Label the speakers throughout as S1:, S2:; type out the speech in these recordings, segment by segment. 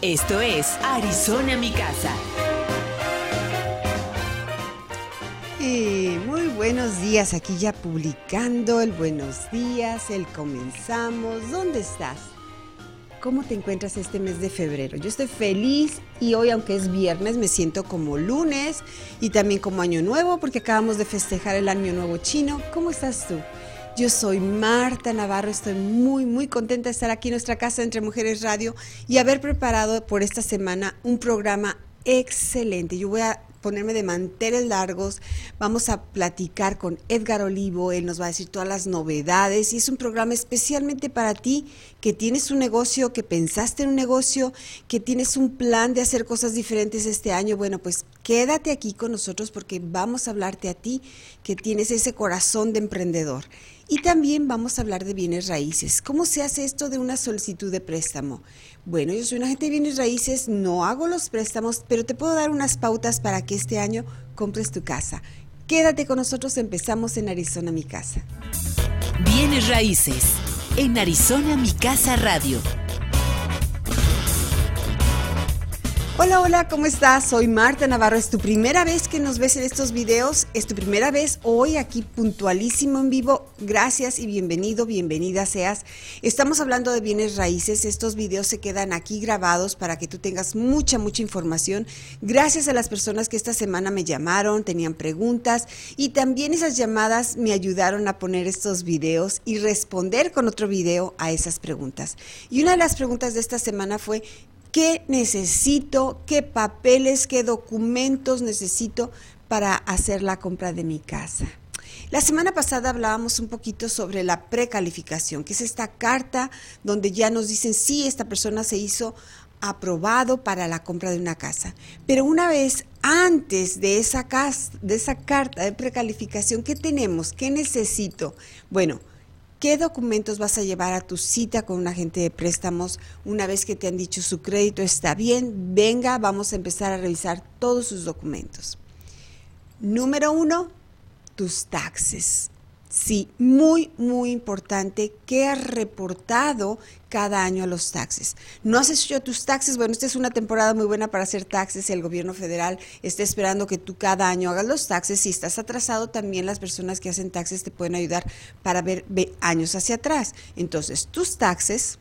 S1: Esto es Arizona Mi Casa.
S2: Y muy buenos días, aquí ya publicando el buenos días, el comenzamos. ¿Dónde estás? ¿Cómo te encuentras este mes de febrero? Yo estoy feliz y hoy, aunque es viernes, me siento como lunes y también como año nuevo porque acabamos de festejar el año nuevo chino. ¿Cómo estás tú? Yo soy Marta Navarro, estoy muy, muy contenta de estar aquí en nuestra casa entre Mujeres Radio y haber preparado por esta semana un programa excelente. Yo voy a ponerme de manteles largos. Vamos a platicar con Edgar Olivo, él nos va a decir todas las novedades y es un programa especialmente para ti que tienes un negocio, que pensaste en un negocio, que tienes un plan de hacer cosas diferentes este año. Bueno, pues quédate aquí con nosotros porque vamos a hablarte a ti que tienes ese corazón de emprendedor. Y también vamos a hablar de bienes raíces. ¿Cómo se hace esto de una solicitud de préstamo? Bueno, yo soy una agente de bienes raíces, no hago los préstamos, pero te puedo dar unas pautas para que este año compres tu casa. Quédate con nosotros, empezamos en Arizona Mi Casa.
S1: Bienes raíces en Arizona Mi Casa Radio
S2: Hola, hola, ¿cómo estás? Soy Marta Navarro. ¿Es tu primera vez que nos ves en estos videos? ¿Es tu primera vez hoy aquí puntualísimo en vivo? Gracias y bienvenido, bienvenida seas. Estamos hablando de bienes raíces. Estos videos se quedan aquí grabados para que tú tengas mucha, mucha información. Gracias a las personas que esta semana me llamaron, tenían preguntas y también esas llamadas me ayudaron a poner estos videos y responder con otro video a esas preguntas. Y una de las preguntas de esta semana fue, qué necesito, qué papeles, qué documentos necesito para hacer la compra de mi casa. La semana pasada hablábamos un poquito sobre la precalificación, que es esta carta donde ya nos dicen si esta persona se hizo aprobado para la compra de una casa. Pero una vez antes de esa, de esa carta de precalificación, ¿qué tenemos? ¿Qué necesito? Bueno, ¿Qué documentos vas a llevar a tu cita con un agente de préstamos una vez que te han dicho su crédito está bien? Venga, vamos a empezar a revisar todos sus documentos. Número uno, tus taxes. Sí, muy, muy importante que has reportado cada año a los taxes. ¿No has hecho tus taxes? Bueno, esta es una temporada muy buena para hacer taxes. El gobierno federal está esperando que tú cada año hagas los taxes. Si estás atrasado, también las personas que hacen taxes te pueden ayudar para ver años hacia atrás. Entonces, tus taxes,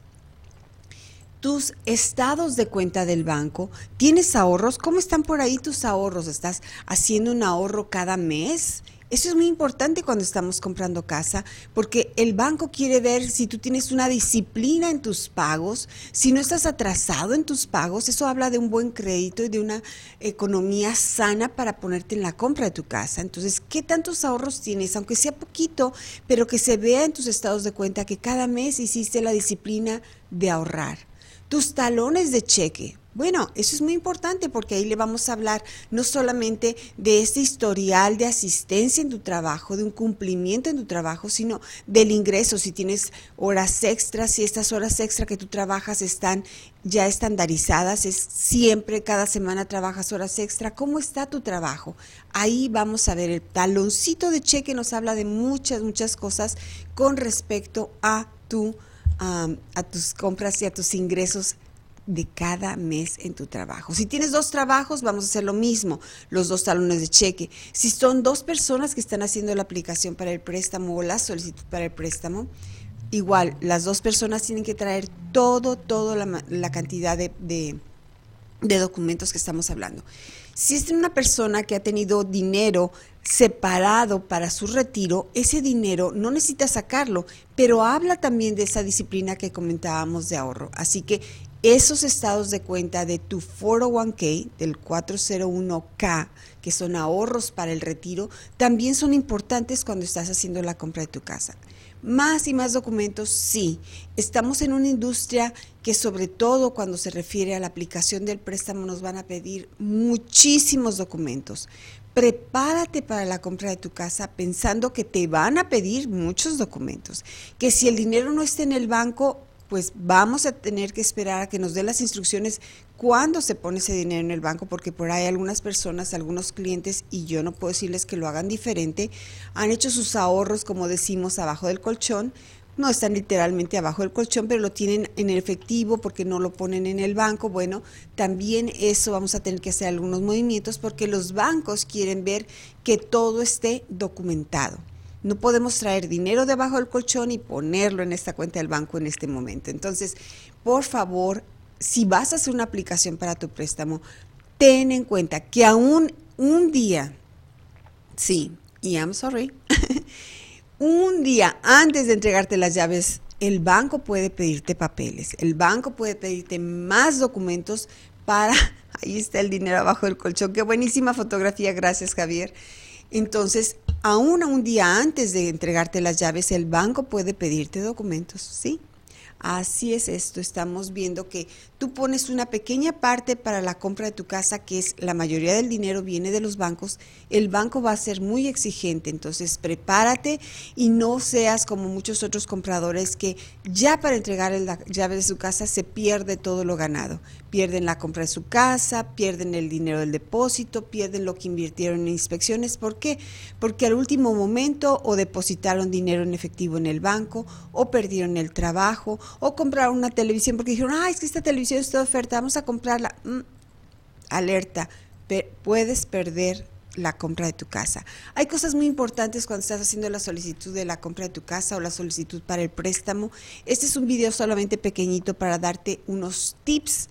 S2: tus estados de cuenta del banco, ¿tienes ahorros? ¿Cómo están por ahí tus ahorros? ¿Estás haciendo un ahorro cada mes? Eso es muy importante cuando estamos comprando casa, porque el banco quiere ver si tú tienes una disciplina en tus pagos, si no estás atrasado en tus pagos, eso habla de un buen crédito y de una economía sana para ponerte en la compra de tu casa. Entonces, ¿qué tantos ahorros tienes? Aunque sea poquito, pero que se vea en tus estados de cuenta que cada mes hiciste la disciplina de ahorrar. Tus talones de cheque, bueno, eso es muy importante porque ahí le vamos a hablar no solamente de este historial de asistencia en tu trabajo, de un cumplimiento en tu trabajo, sino del ingreso, si tienes horas extras, si estas horas extra que tú trabajas están ya estandarizadas, es siempre, cada semana trabajas horas extra, ¿cómo está tu trabajo? Ahí vamos a ver, el taloncito de cheque nos habla de muchas, muchas cosas con respecto a tu... a tus compras y a tus ingresos de cada mes en tu trabajo. Si tienes dos trabajos, vamos a hacer lo mismo, los dos talones de cheque. Si son dos personas que están haciendo la aplicación para el préstamo o la solicitud para el préstamo, igual, las dos personas tienen que traer todo, toda la, la, cantidad de, de, de documentos que estamos hablando. Si es una persona que ha tenido dinero separado para su retiro, ese dinero no necesita sacarlo, pero habla también de esa disciplina que comentábamos de ahorro. Así que esos estados de cuenta de tu 401k, del 401k, que son ahorros para el retiro, también son importantes cuando estás haciendo la compra de tu casa. Más y más documentos, sí. Estamos en una industria que sobre todo cuando se refiere a la aplicación del préstamo nos van a pedir muchísimos documentos. Prepárate para la compra de tu casa pensando que te van a pedir muchos documentos, que si el dinero no está en el banco, pues vamos a tener que esperar a que nos dé las instrucciones cuándo se pone ese dinero en el banco, porque por ahí algunas personas, algunos clientes, y yo no puedo decirles que lo hagan diferente, han hecho sus ahorros, como decimos, abajo del colchón. No están literalmente abajo del colchón, pero lo tienen en efectivo porque no lo ponen en el banco. Bueno, también eso vamos a tener que hacer algunos movimientos porque los bancos quieren ver que todo esté documentado. No podemos traer dinero debajo del colchón y ponerlo en esta cuenta del banco en este momento. Entonces, por favor, si vas a hacer una aplicación para tu préstamo, ten en cuenta que aún un día, sí, y I'm sorry, un día antes de entregarte las llaves, el banco puede pedirte papeles, el banco puede pedirte más documentos para, ahí está el dinero abajo del colchón, qué buenísima fotografía, gracias Javier. Entonces, aún un día antes de entregarte las llaves, el banco puede pedirte documentos, ¿sí? Así es esto, estamos viendo que tú pones una pequeña parte para la compra de tu casa, que es la mayoría del dinero viene de los bancos, el banco va a ser muy exigente, entonces prepárate y no seas como muchos otros compradores que ya para entregar la llave de su casa se pierde todo lo ganado pierden la compra de su casa, pierden el dinero del depósito, pierden lo que invirtieron en inspecciones. ¿Por qué? Porque al último momento o depositaron dinero en efectivo en el banco, o perdieron el trabajo, o compraron una televisión porque dijeron, ah, es que esta televisión está de oferta, vamos a comprarla. Mm, alerta, puedes perder la compra de tu casa. Hay cosas muy importantes cuando estás haciendo la solicitud de la compra de tu casa o la solicitud para el préstamo. Este es un video solamente pequeñito para darte unos tips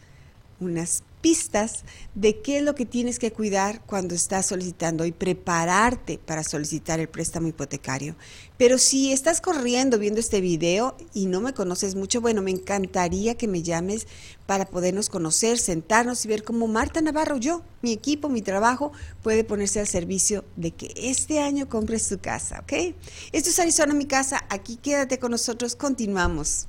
S2: unas pistas de qué es lo que tienes que cuidar cuando estás solicitando y prepararte para solicitar el préstamo hipotecario. Pero si estás corriendo viendo este video y no me conoces mucho, bueno, me encantaría que me llames para podernos conocer, sentarnos y ver cómo Marta Navarro, yo, mi equipo, mi trabajo, puede ponerse al servicio de que este año compres tu casa, ¿ok? Esto es Arizona, mi casa, aquí quédate con nosotros, continuamos.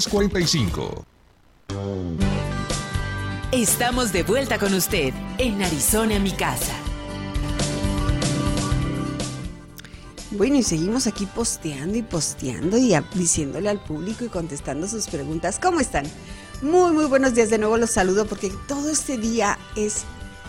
S3: 45
S1: Estamos de vuelta con usted en Arizona, mi casa.
S2: Bueno, y seguimos aquí posteando y posteando y diciéndole al público y contestando sus preguntas. ¿Cómo están? Muy, muy buenos días. De nuevo los saludo porque todo este día es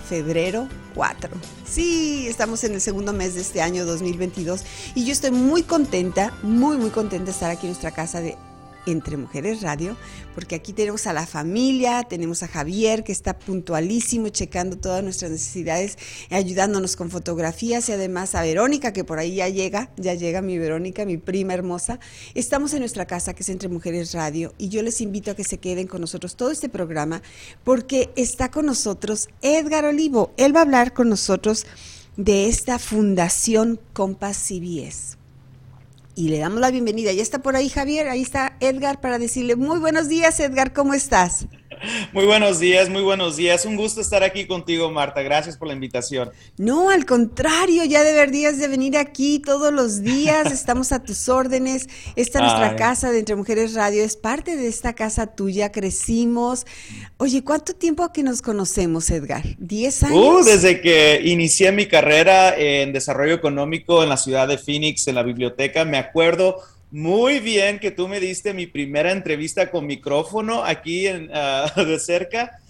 S2: febrero 4. Sí, estamos en el segundo mes de este año 2022 y yo estoy muy contenta, muy, muy contenta de estar aquí en nuestra casa de entre Mujeres Radio, porque aquí tenemos a la familia, tenemos a Javier que está puntualísimo, checando todas nuestras necesidades, ayudándonos con fotografías y además a Verónica que por ahí ya llega, ya llega mi Verónica, mi prima hermosa. Estamos en nuestra casa que es Entre Mujeres Radio y yo les invito a que se queden con nosotros todo este programa porque está con nosotros Edgar Olivo. Él va a hablar con nosotros de esta Fundación Compass CBS y le damos la bienvenida. Ya está por ahí Javier, ahí está Edgar para decirle muy buenos días Edgar, ¿cómo estás?
S4: Muy buenos días, muy buenos días. Un gusto estar aquí contigo, Marta. Gracias por la invitación.
S2: No, al contrario, ya deberías de venir aquí todos los días. Estamos a tus órdenes. Esta es nuestra casa de Entre Mujeres Radio es parte de esta casa tuya. Crecimos. Oye, ¿cuánto tiempo que nos conocemos, Edgar? ¿Diez años?
S4: Uh, desde que inicié mi carrera en desarrollo económico en la ciudad de Phoenix, en la biblioteca. Me acuerdo muy bien que tú me diste mi primera entrevista con micrófono aquí en, ah, de cerca.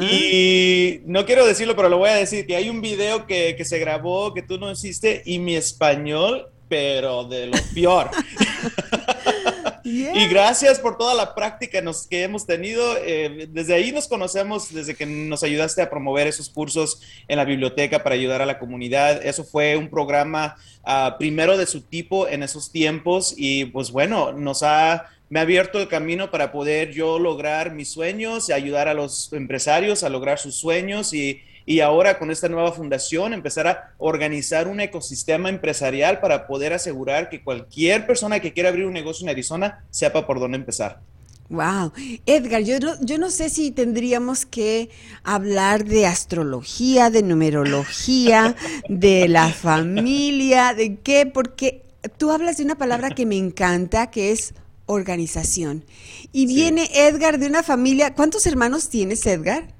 S4: Y no quiero decirlo, pero lo voy a decir, que hay un video que, que se grabó que tú no hiciste y mi español, pero de lo peor. Y gracias por toda la práctica que hemos tenido. Eh, desde ahí nos conocemos, desde que nos ayudaste a promover esos cursos en la biblioteca para ayudar a la comunidad. Eso fue un programa ah, primero de su tipo en esos tiempos y pues bueno, nos ha me ha abierto el camino para poder yo lograr mis sueños y ayudar a los empresarios a lograr sus sueños y, y ahora con esta nueva fundación empezar a organizar un ecosistema empresarial para poder asegurar que cualquier persona que quiera abrir un negocio en Arizona sepa por dónde empezar.
S2: Wow. Edgar, yo no, yo no sé si tendríamos que hablar de astrología, de numerología, de la familia, de qué, porque tú hablas de una palabra que me encanta, que es organización. Y viene Edgar de una familia, ¿cuántos hermanos tienes, Edgar?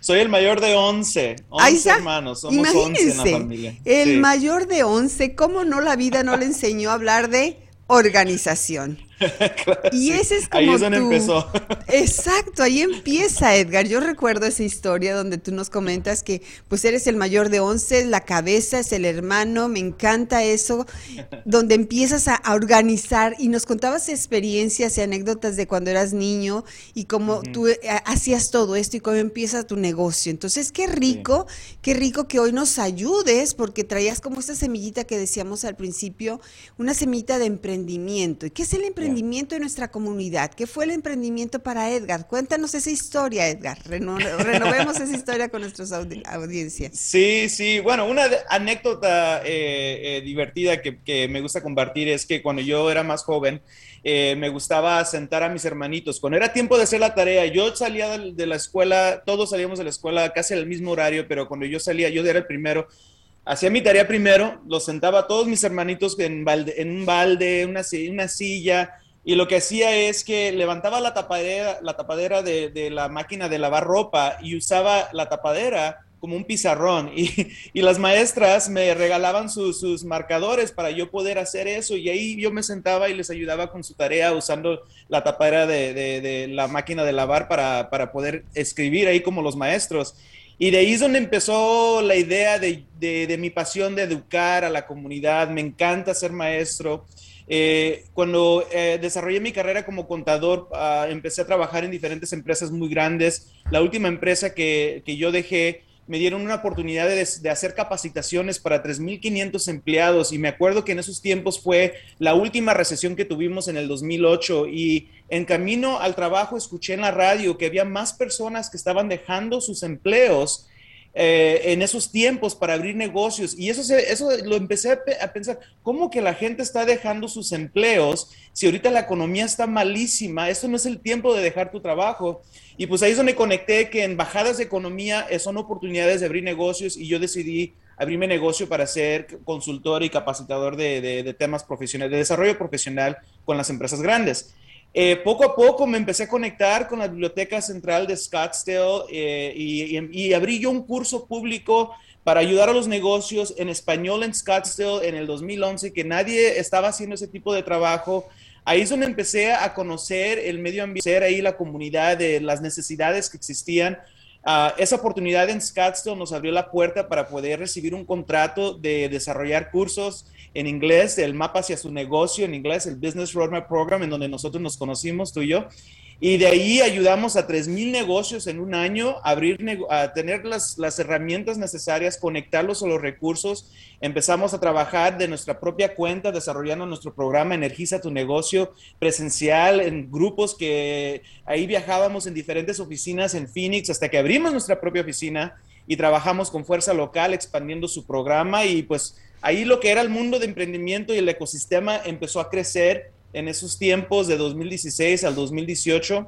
S4: Soy el mayor de 11, 11 hermanos, somos 11 en la familia.
S2: El mayor de 11, ¿cómo no la vida no le enseñó a hablar de organización? y ese es como
S4: ahí es donde empezó.
S2: Exacto, ahí empieza Edgar. Yo recuerdo esa historia donde tú nos comentas que pues eres el mayor de 11, la cabeza es el hermano, me encanta eso, donde empiezas a, organizar y nos contabas experiencias y anécdotas de cuando eras niño y cómo tú eh, hacías todo esto y cómo empieza tu negocio. Entonces, qué rico, qué rico que hoy nos ayudes porque traías como esta semillita que decíamos al principio, una semillita de emprendimiento. ¿Y qué es el emprendimiento? Emprendimiento de nuestra comunidad. ¿Qué fue el emprendimiento para Edgar? Cuéntanos esa historia, Edgar. renovemos esa historia con nuestras audiencias.
S4: Sí, sí. Bueno, una anécdota eh, eh, divertida que, me gusta compartir es que cuando yo era más joven, eh, me gustaba sentar a mis hermanitos. Cuando era tiempo de hacer la tarea, yo salía de, la escuela, todos salíamos de la escuela casi al mismo horario, pero cuando yo salía, yo era el primero hacía mi tarea primero, los sentaba a todos mis hermanitos en, un balde, una, una silla, y lo que hacía es que levantaba la tapadera, la tapadera de, la máquina de lavar ropa y usaba la tapadera como un pizarrón y, las maestras me regalaban sus marcadores para yo poder hacer eso y ahí yo me sentaba y les ayudaba con su tarea usando la tapadera de, la máquina de lavar para, poder escribir ahí como los maestros. Y de ahí es donde empezó la idea de, mi pasión de educar a la comunidad. Me encanta ser maestro. Eh, cuando eh, desarrollé mi carrera como contador, ah, empecé a trabajar en diferentes empresas muy grandes. La última empresa que, que yo dejé me dieron una oportunidad de, hacer capacitaciones para 3.500 empleados. Y me acuerdo que en esos tiempos fue la última recesión que tuvimos en el 2008 y en camino al trabajo escuché en la radio que había más personas que estaban dejando sus empleos eh, en esos tiempos para abrir negocios. Y eso, eso lo empecé a, pensar, ¿cómo que la gente está dejando sus empleos si ahorita la economía está malísima? Eso no es el tiempo de dejar tu trabajo. Y pues ahí es donde conecté que en bajadas de economía eh, son oportunidades de abrir negocios y yo decidí abrirme negocio para ser consultor y capacitador de, de temas profesionales, de desarrollo profesional con las empresas grandes. Eh, poco a poco me empecé a conectar con la Biblioteca Central de Scottsdale eh, y, abrí yo un curso público para ayudar a los negocios en español en Scottsdale en el 2011, que nadie estaba haciendo ese tipo de trabajo. Ahí es donde empecé a conocer el medio ambiente, ahí la comunidad, de las necesidades que existían. Ah, esa oportunidad en Scottsdale nos abrió la puerta para poder recibir un contrato de desarrollar cursos en inglés, el mapa hacia su negocio en inglés, el Business Roadmap Program, en donde nosotros nos conocimos, tú y yo. Y de ahí ayudamos a 3.000 negocios en un año a, abrir, tener las, las herramientas necesarias, conectarlos a los recursos. Empezamos a trabajar de nuestra propia cuenta, desarrollando nuestro programa Energiza tu negocio presencial en grupos que ahí viajábamos en diferentes oficinas en Phoenix hasta que abrimos nuestra propia oficina y trabajamos con fuerza local expandiendo su programa y pues ahí lo que era el mundo de emprendimiento y el ecosistema empezó a crecer en esos tiempos de 2016 al 2018.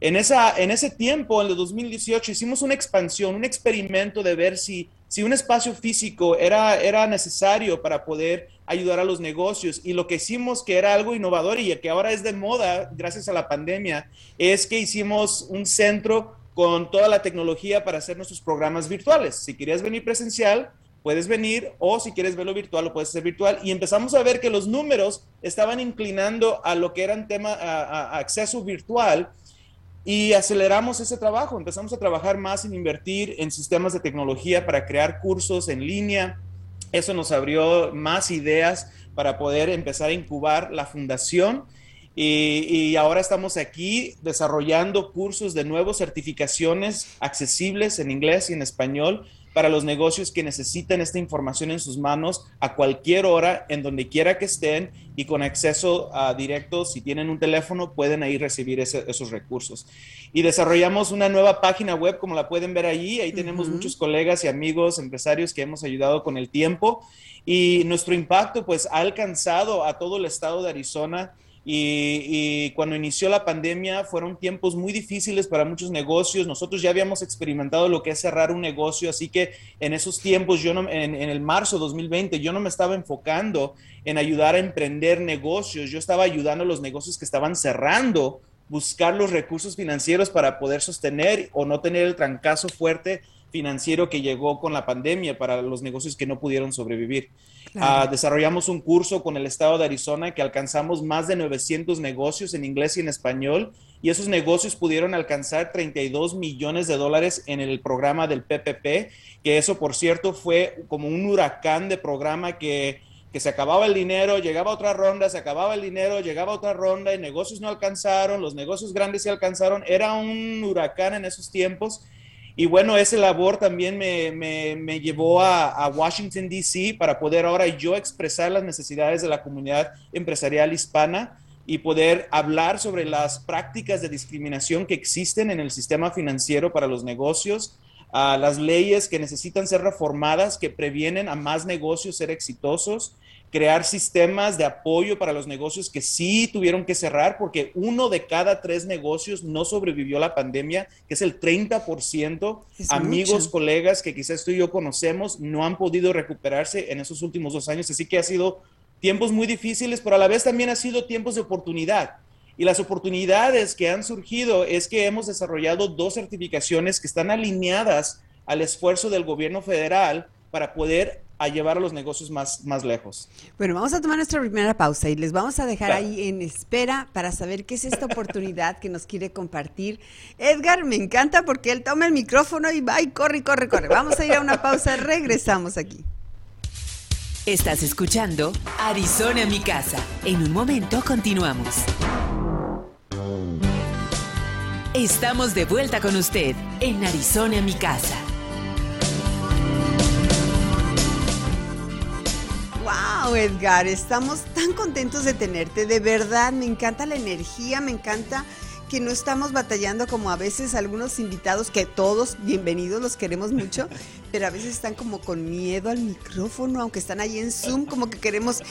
S4: En, esa, en ese tiempo, en el 2018, hicimos una expansión, un experimento de ver si, si un espacio físico era, era necesario para poder ayudar a los negocios. Y lo que hicimos, que era algo innovador y que ahora es de moda gracias a la pandemia, es que hicimos un centro con toda la tecnología para hacer nuestros programas virtuales. Si querías venir presencial, puedes venir o si quieres verlo virtual, lo puedes hacer virtual. Y empezamos a ver que los números estaban inclinando a lo que eran tema a, acceso virtual y aceleramos ese trabajo. Empezamos a trabajar más en invertir en sistemas de tecnología para crear cursos en línea. Eso nos abrió más ideas para poder empezar a incubar la fundación Y, ahora estamos aquí desarrollando cursos de nuevas certificaciones accesibles en inglés y en español para los negocios que necesitan esta información en sus manos a cualquier hora, en donde quiera que estén y con acceso a directo, si tienen un teléfono, pueden ahí recibir esos recursos. Y desarrollamos una nueva página web, como la pueden ver ahí. Ahí tenemos muchos colegas y amigos, empresarios que hemos ayudado con el tiempo. Y nuestro impacto, pues, ha alcanzado a todo el estado de Arizona y, cuando inició la pandemia fueron tiempos muy difíciles para muchos negocios. Nosotros ya habíamos experimentado lo que es cerrar un negocio, así que en esos tiempos, yo no, en, en el marzo 2020, yo no me estaba enfocando en ayudar a emprender negocios, yo estaba ayudando a los negocios que estaban cerrando, buscar los recursos financieros para poder sostener o no tener el trancazo fuerte financiero que llegó con la pandemia para los negocios que no pudieron sobrevivir. Ah, desarrollamos un curso con el estado de Arizona que alcanzamos más de 900 negocios en inglés y en español y esos negocios pudieron alcanzar 32 millones de dólares en el programa del PPP, que eso por cierto fue como un huracán de programa que, que se acababa el dinero, llegaba otra ronda, se acababa el dinero, llegaba otra ronda y negocios no alcanzaron, los negocios grandes se alcanzaron, era un huracán en esos tiempos y bueno, ese labor también me, me, llevó a, Washington, D.C. para poder ahora yo expresar las necesidades de la comunidad empresarial hispana y poder hablar sobre las prácticas de discriminación que existen en el sistema financiero para los negocios, a las leyes que necesitan ser reformadas, que previenen a más negocios ser exitosos crear sistemas de apoyo para los negocios que sí tuvieron que cerrar, porque uno de cada tres negocios no sobrevivió a la pandemia, que es el 30%. Amigos, colegas que quizás tú y yo conocemos, no han podido recuperarse en esos últimos dos años. Así que ha sido tiempos muy difíciles, pero a la vez también ha sido tiempos de oportunidad. Y las oportunidades que han surgido es que hemos desarrollado dos certificaciones que están alineadas al esfuerzo del gobierno federal para poder a llevar a los negocios más, más lejos.
S2: Bueno, vamos a tomar nuestra primera pausa y les vamos a dejar ahí en espera para saber qué es esta oportunidad que nos quiere compartir. Edgar, me encanta porque él toma el micrófono y va y corre, corre, corre. Vamos a ir a una pausa, regresamos aquí.
S1: Estás escuchando Arizona mi casa. En un momento continuamos. Estamos de vuelta con usted en Arizona mi casa.
S2: Edgar, estamos tan contentos de tenerte, de verdad, me encanta la energía, me encanta que no estamos batallando como a veces algunos invitados, que todos bienvenidos, los queremos mucho, pero a veces están como con miedo al micrófono, aunque están ahí en Zoom, como que queremos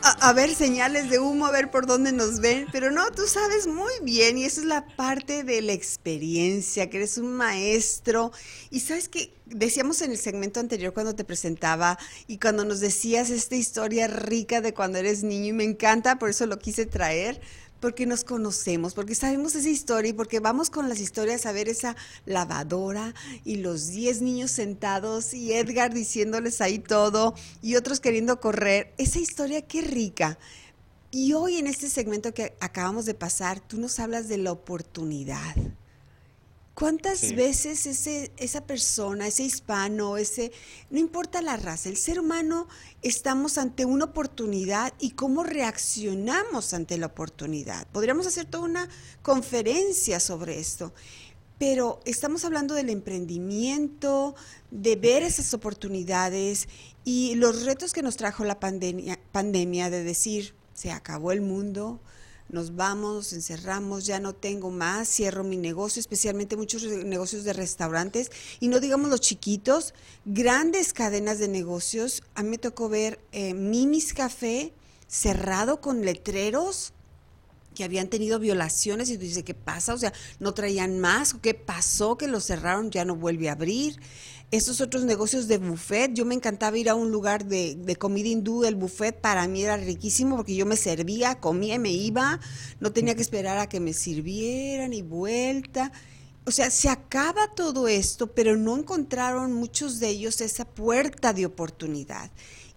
S2: a, ver señales de humo, a ver por dónde nos ven, pero no, tú sabes muy bien y esa es la parte de la experiencia, que eres un maestro. Y sabes que decíamos en el segmento anterior cuando te presentaba y cuando nos decías esta historia rica de cuando eres niño y me encanta, por eso lo quise traer porque nos conocemos, porque sabemos esa historia y porque vamos con las historias a ver esa lavadora y los 10 niños sentados y Edgar diciéndoles ahí todo y otros queriendo correr. Esa historia qué rica. Y hoy en este segmento que acabamos de pasar, tú nos hablas de la oportunidad. ¿Cuántas veces ese, esa persona, ese hispano, ese, no importa la raza, el ser humano, estamos ante una oportunidad y cómo reaccionamos ante la oportunidad? Podríamos hacer toda una conferencia sobre esto, pero estamos hablando del emprendimiento, de ver esas oportunidades y los retos que nos trajo la pandemia, pandemia de decir, se acabó el mundo, nos vamos, nos encerramos, ya no tengo más, cierro mi negocio, especialmente muchos negocios de restaurantes, y no digamos los chiquitos, grandes cadenas de negocios. A mí me tocó ver eh, Mimis Café cerrado con letreros que habían tenido violaciones y tú dices, ¿qué pasa? O sea, no traían más, ¿qué pasó? Que lo cerraron, ya no vuelve a abrir estos otros negocios de buffet. Yo me encantaba ir a un lugar de, comida hindú, el buffet para mí era riquísimo porque yo me servía, comía y me iba, no tenía que esperar a que me sirvieran y vuelta. O sea, se acaba todo esto, pero no encontraron muchos de ellos esa puerta de oportunidad.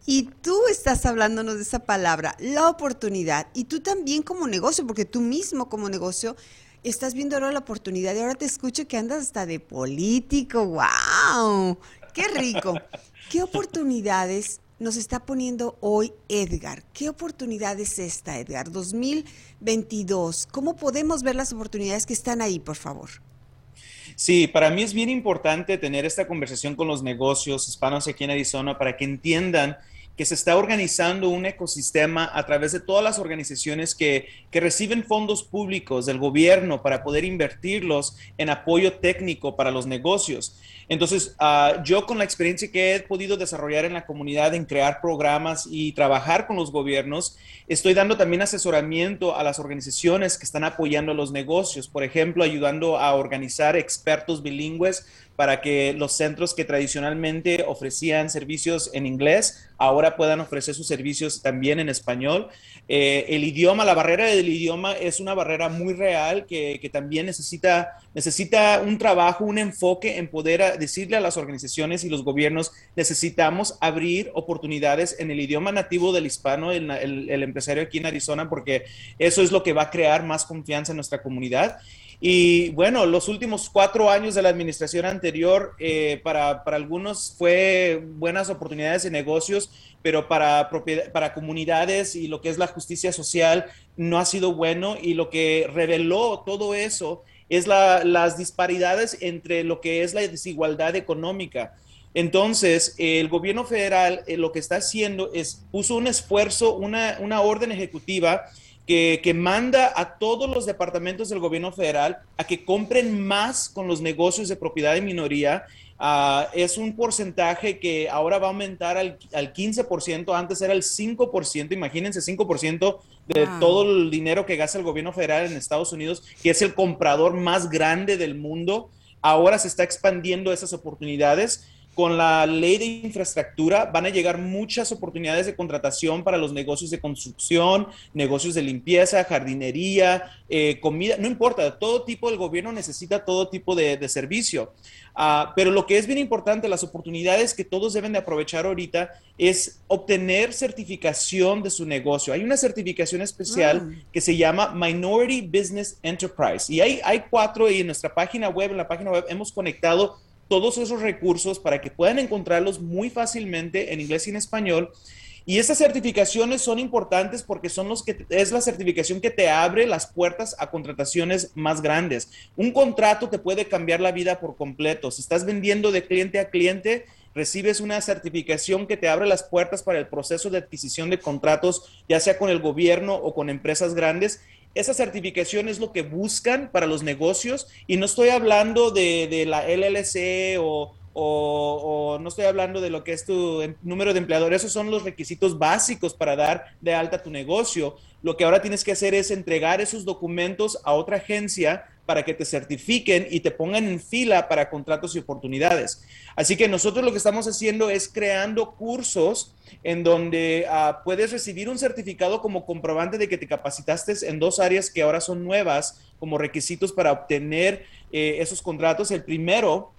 S2: Y tú estás hablándonos de esa palabra, la oportunidad. Y tú también como negocio, porque tú mismo como negocio estás viendo ahora la oportunidad y ahora te escucho que andas hasta de político. ¡Wow! ¡Qué rico! ¿Qué oportunidades nos está poniendo hoy Edgar. ¿Qué oportunidad es esta, Edgar? 2022. ¿Cómo podemos ver las oportunidades que están ahí, por favor?
S4: Sí, para mí es bien importante tener esta conversación con los negocios hispanos aquí en Arizona para que entiendan que se está organizando un ecosistema a través de todas las organizaciones que, que reciben fondos públicos del gobierno para poder invertirlos en apoyo técnico para los negocios. Entonces, uh, yo con la experiencia que he podido desarrollar en la comunidad en crear programas y trabajar con los gobiernos, estoy dando también asesoramiento a las organizaciones que están apoyando los negocios, por ejemplo, ayudando a organizar expertos bilingües para que los centros que tradicionalmente ofrecían servicios en inglés ahora puedan ofrecer sus servicios también en español. Eh, el idioma, la barrera del idioma es una barrera muy real que, que, también necesita, necesita un trabajo, un enfoque en poder decirle a las organizaciones y los gobiernos, necesitamos abrir oportunidades en el idioma nativo del hispano, el, el, empresario aquí en Arizona, porque eso es lo que va a crear más confianza en nuestra comunidad. Y bueno, los últimos cuatro años de la administración anterior eh, para, para, algunos fue buenas oportunidades de negocios, pero para, para comunidades y lo que es la justicia social no ha sido bueno y lo que reveló todo eso es la, las disparidades entre lo que es la desigualdad económica. Entonces, el gobierno federal eh, lo que está haciendo es, puso un esfuerzo, una, una orden ejecutiva que, manda a todos los departamentos del gobierno federal a que compren más con los negocios de propiedad de minoría. Uh, es un porcentaje que ahora va a aumentar al, al 15%, antes era el 5%, imagínense 5% de wow. todo el dinero que gasta el gobierno federal en Estados Unidos, que es el comprador más grande del mundo. Ahora se está expandiendo esas oportunidades con la ley de infraestructura van a llegar muchas oportunidades de contratación para los negocios de construcción, negocios de limpieza, jardinería, eh, comida, no importa, todo tipo del gobierno necesita todo tipo de, de servicio. Uh, pero lo que es bien importante, las oportunidades que todos deben de aprovechar ahorita es obtener certificación de su negocio. Hay una certificación especial mm. que se llama Minority Business Enterprise y hay, hay cuatro y en nuestra página web, en la página web hemos conectado todos esos recursos para que puedan encontrarlos muy fácilmente en inglés y en español. Y estas certificaciones son importantes porque son los que es la certificación que te abre las puertas a contrataciones más grandes. Un contrato te puede cambiar la vida por completo. Si estás vendiendo de cliente a cliente, recibes una certificación que te abre las puertas para el proceso de adquisición de contratos, ya sea con el gobierno o con empresas grandes esa certificación es lo que buscan para los negocios y no estoy hablando de, de la LLC o, o, no estoy hablando de lo que es tu em, número de empleadores, esos son los requisitos básicos para dar de alta tu negocio. Lo que ahora tienes que hacer es entregar esos documentos a otra agencia para que te certifiquen y te pongan en fila para contratos y oportunidades. Así que nosotros lo que estamos haciendo es creando cursos en donde uh, puedes recibir un certificado como comprobante de que te capacitaste en dos áreas que ahora son nuevas como requisitos para obtener eh, esos contratos. El primero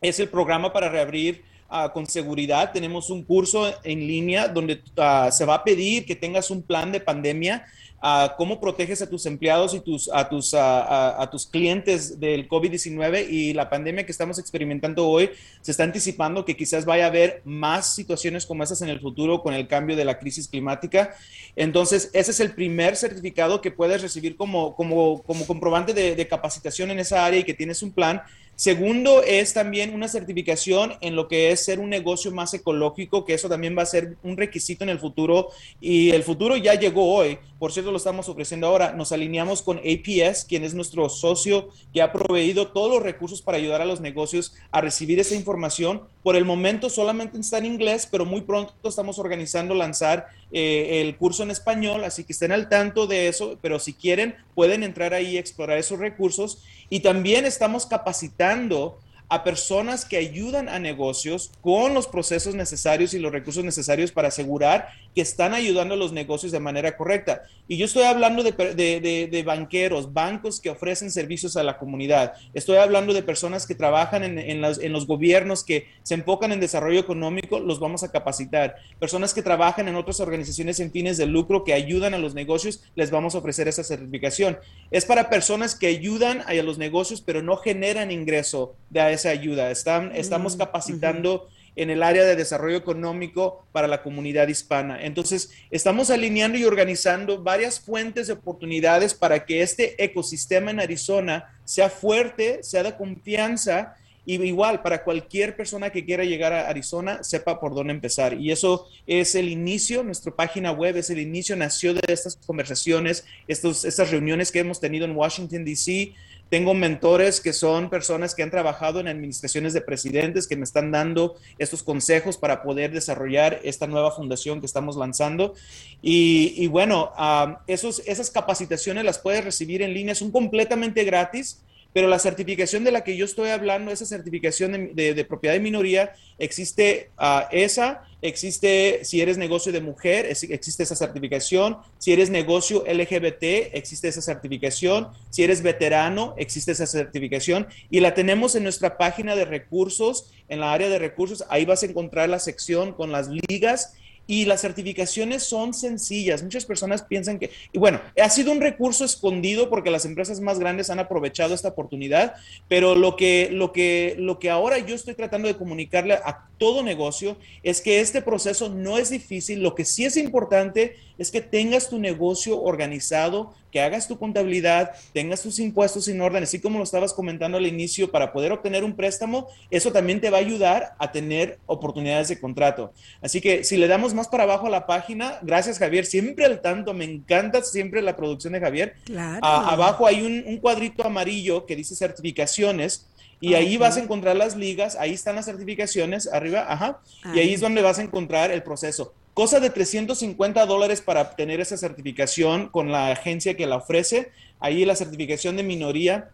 S4: es el programa para reabrir uh, con seguridad. Tenemos un curso en línea donde uh, se va a pedir que tengas un plan de pandemia uh, cómo proteges a tus empleados y tus, a, tus, a, tus clientes del COVID-19 y la pandemia que estamos experimentando hoy, se está anticipando que quizás vaya a haber más situaciones como esas en el futuro con el cambio de la crisis climática. Entonces, ese es el primer certificado que puedes recibir como, como, como comprobante de capacitación en esa área y que tienes un plan. Segundo es también una certificación en lo que es ser un negocio más ecológico, que eso también va a ser un requisito en el futuro y el futuro ya llegó hoy. Por cierto, lo estamos ofreciendo ahora. Nos alineamos con APS, quien es nuestro socio que ha proveído todos los recursos para ayudar a los negocios a recibir esa información. Por el momento solamente está en inglés, pero muy pronto estamos organizando lanzar eh, el curso en español, así que estén al tanto de eso, pero si quieren pueden entrar ahí y explorar esos recursos. Y también estamos capacitando a personas que ayudan a negocios con los procesos necesarios y los recursos necesarios para asegurar que están ayudando a los negocios de manera correcta. Y yo estoy hablando de, de, de, de banqueros, bancos que ofrecen servicios a la comunidad. Estoy hablando de personas que trabajan en, en, las, en los gobiernos que se enfocan en desarrollo económico, los vamos a capacitar. Personas que trabajan en otras organizaciones en fines de lucro que ayudan a los negocios, les vamos a ofrecer esa certificación. Es para personas que ayudan a los negocios, pero no generan ingreso de esa ayuda. Están, estamos capacitando. Uh -huh en el área de desarrollo económico para la comunidad hispana. Entonces, estamos alineando y organizando varias fuentes de oportunidades para que este ecosistema en Arizona sea fuerte, sea de confianza y igual, para cualquier persona que quiera llegar a Arizona, sepa por dónde empezar. Y eso es el inicio, nuestra página web es el inicio, nació de estas conversaciones, estos, estas reuniones que hemos tenido en Washington, D.C. Tengo mentores que son personas que han trabajado en administraciones de presidentes que me están dando estos consejos para poder desarrollar esta nueva fundación que estamos lanzando. Y, bueno, ah, esos, esas capacitaciones las puedes recibir en línea, son completamente gratis pero la certificación de la que yo estoy hablando, esa certificación de, propiedad de minoría, existe uh, esa, existe si eres negocio de mujer, existe esa certificación, si eres negocio LGBT, existe esa certificación, si eres veterano, existe esa certificación y la tenemos en nuestra página de recursos, en la área de recursos, ahí vas a encontrar la sección con las ligas y las certificaciones son sencillas. Muchas personas piensan que, y bueno, ha sido un recurso escondido porque las empresas más grandes han aprovechado esta oportunidad, pero lo que, lo que, lo que ahora yo estoy tratando de comunicarle a todo negocio es que este proceso no es difícil. Lo que sí es importante es que tengas tu negocio organizado, que hagas tu contabilidad, tengas tus impuestos en orden, así como lo estabas comentando al inicio, para poder obtener un préstamo, eso también te va a ayudar a tener oportunidades de contrato. Así que si le damos más para abajo a la página, gracias Javier, siempre al tanto, me encanta siempre la producción de Javier. Claro. abajo hay un, cuadrito amarillo que dice certificaciones. Y ahí vas a encontrar las ligas, ahí están las certificaciones, arriba, ajá, y ahí es donde vas a encontrar el proceso. Cosa de 350 dólares para obtener esa certificación con la agencia que la ofrece. Ahí la certificación de minoría.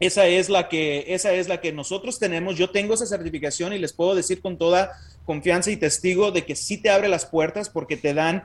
S4: Esa es la que, esa es la que nosotros tenemos. Yo tengo esa certificación y les puedo decir con toda confianza y testigo de que sí te abre las puertas porque te dan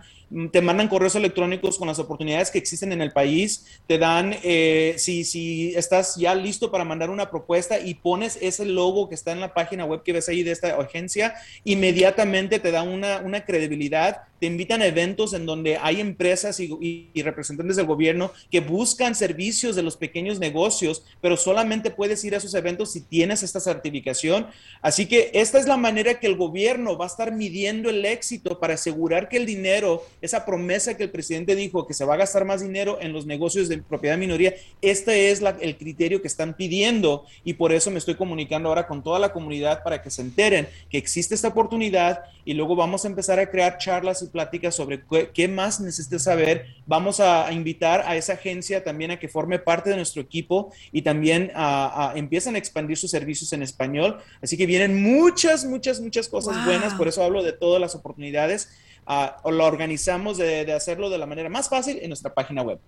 S4: te mandan correos electrónicos con las oportunidades que existen en el país, te dan, eh, si, si estás ya listo para mandar una propuesta y pones ese logo que está en la página web que ves ahí de esta agencia, inmediatamente te da una, una credibilidad, te invitan a eventos en donde hay empresas y, representantes del gobierno que buscan servicios de los pequeños negocios, pero solamente puedes ir a esos eventos si tienes esta certificación. Así que esta es la manera que el gobierno va a estar midiendo el éxito para asegurar que el dinero esa promesa que el presidente dijo que se va a gastar más dinero en los negocios de propiedad minoría, este es el criterio que están pidiendo. Y por eso me estoy comunicando ahora con toda la comunidad para que se enteren que existe esta oportunidad. Y luego vamos a empezar a crear charlas y pláticas sobre qué, más necesitas saber. Vamos a, invitar a esa agencia también a que forme parte de nuestro equipo y también a, empiezan a expandir sus servicios en español. Así que vienen muchas, muchas, muchas cosas buenas, por eso hablo de todas las oportunidades o lo organizamos de, hacerlo de la manera más fácil en nuestra página web.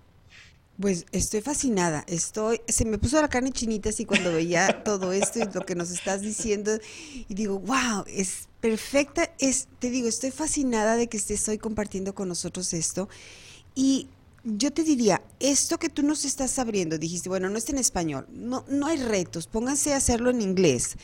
S2: Pues estoy fascinada, estoy, se me puso la carne chinita así cuando veía todo esto y lo que nos estás diciendo y digo, wow, es perfecta, es, te digo, estoy fascinada de que estés hoy compartiendo con nosotros esto y yo te diría, esto que tú nos estás abriendo, dijiste, bueno, no está en español, no, no hay retos, pónganse a hacerlo en inglés.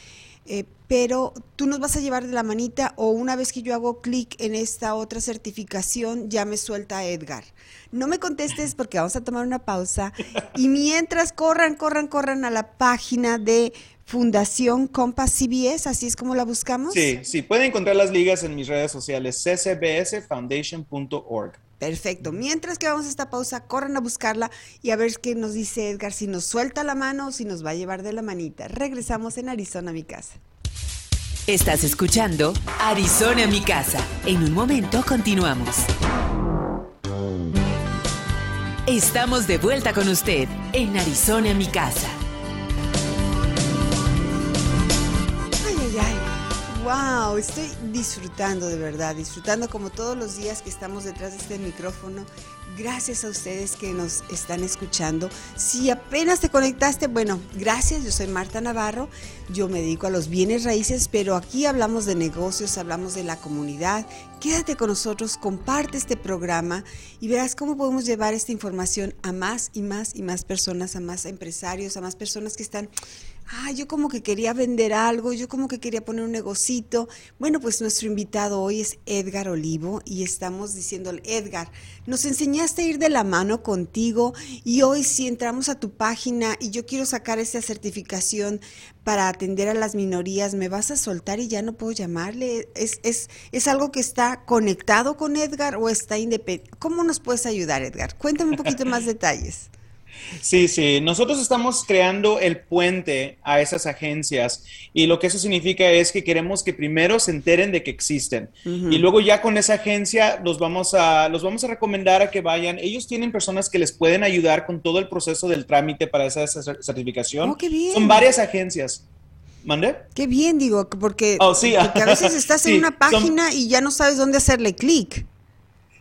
S2: Eh, pero tú nos vas a llevar de la manita o una vez que yo hago clic en esta otra certificación, ya me suelta Edgar. No me contestes porque vamos a tomar una pausa y mientras corran, corran, corran a la página de Fundación Compass CBS, así es como la buscamos.
S4: Sí, sí, pueden encontrar las ligas en mis redes sociales, ccbsfoundation.org.
S2: Perfecto. Mientras que vamos a esta pausa, corran a buscarla y a ver qué nos dice Edgar, si nos suelta la mano o si nos va a llevar de la manita. Regresamos en Arizona, mi casa.
S1: Estás escuchando Arizona, mi casa. En un momento continuamos. Estamos de vuelta con usted en Arizona, mi casa.
S2: Wow, estoy disfrutando de verdad, disfrutando como todos los días que estamos detrás de este micrófono. Gracias a ustedes que nos están escuchando. Si apenas te conectaste, bueno, gracias. Yo soy Marta Navarro. Yo me dedico a los bienes raíces, pero aquí hablamos de negocios, hablamos de la comunidad. Quédate con nosotros, comparte este programa y verás cómo podemos llevar esta información a más y más y más personas, a más empresarios, a más personas que están ah, yo como que quería vender algo, yo como que quería poner un negocito. Bueno, pues nuestro invitado hoy es Edgar Olivo y estamos diciéndole, Edgar, nos enseñaste a ir de la mano contigo y hoy si entramos a tu página y yo quiero sacar esa certificación para atender a las minorías, ¿me vas a soltar y ya no puedo llamarle? ¿Es, es, es algo que está conectado con Edgar o está independiente? ¿Cómo nos puedes ayudar, Edgar? Cuéntame un poquito más detalles.
S4: Sí, sí, nosotros estamos creando el puente a esas agencias y lo que eso significa es que queremos que primero se enteren de que existen y luego ya con esa agencia los vamos a los vamos a recomendar a que vayan. Ellos tienen personas que les pueden ayudar con todo el proceso del trámite para esa, certificación.
S2: Oh, qué bien.
S4: Son varias agencias. ¿Mande?
S2: Qué bien, digo, porque,
S4: oh, sí.
S2: porque a veces estás en una página y ya no sabes dónde hacerle clic.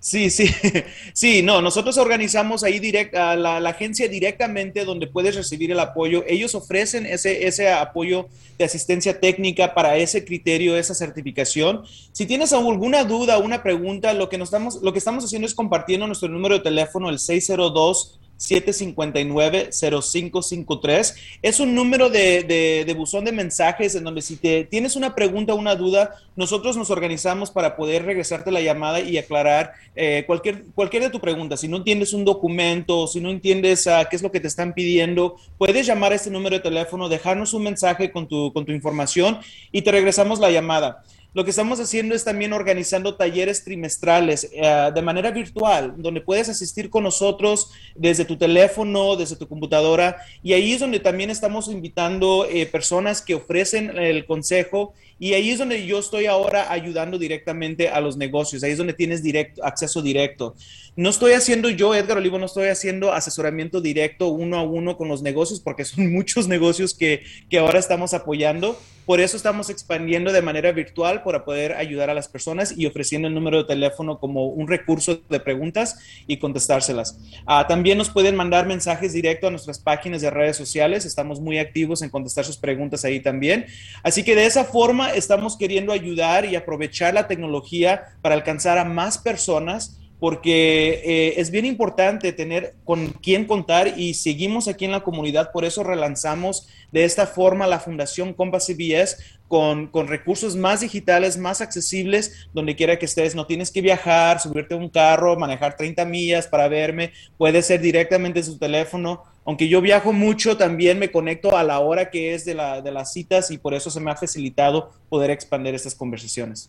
S4: Sí, sí, sí, no, nosotros organizamos ahí directa la, la, agencia directamente donde puedes recibir el apoyo. Ellos ofrecen ese, ese apoyo de asistencia técnica para ese criterio, esa certificación. Si tienes alguna duda, una pregunta, lo que, nos estamos, lo que estamos haciendo es compartiendo nuestro número de teléfono, el 602. 759-0553. Es un número de, de, buzón de mensajes en donde si te tienes una pregunta o una duda, nosotros nos organizamos para poder regresarte la llamada y aclarar eh, cualquier, cualquier de tu pregunta. Si no entiendes un documento, si no entiendes uh, qué es lo que te están pidiendo, puedes llamar a este número de teléfono, dejarnos un mensaje con tu, con tu información y te regresamos la llamada. Lo que estamos haciendo es también organizando talleres trimestrales eh, de manera virtual, donde puedes asistir con nosotros desde tu teléfono, desde tu computadora, y ahí es donde también estamos invitando eh, personas que ofrecen el consejo y ahí es donde yo estoy ahora ayudando directamente a los negocios, ahí es donde tienes directo, acceso directo. No estoy haciendo yo, Edgar Olivo, no estoy haciendo asesoramiento directo uno a uno con los negocios, porque son muchos negocios que, que ahora estamos apoyando. Por eso estamos expandiendo de manera virtual para poder ayudar a las personas y ofreciendo el número de teléfono como un recurso de preguntas y contestárselas. Ah, también nos pueden mandar mensajes directo a nuestras páginas de redes sociales. Estamos muy activos en contestar sus preguntas ahí también. Así que de esa forma estamos queriendo ayudar y aprovechar la tecnología para alcanzar a más personas porque eh, es bien importante tener con quién contar y seguimos aquí en la comunidad, por eso relanzamos de esta forma la Fundación Compa CBS con, con, recursos más digitales, más accesibles, donde quiera que estés, no tienes que viajar, subirte a un carro, manejar 30 millas para verme, puede ser directamente en su teléfono. Aunque yo viajo mucho, también me conecto a la hora que es de, la, de las citas y por eso se me ha facilitado poder expandir estas conversaciones.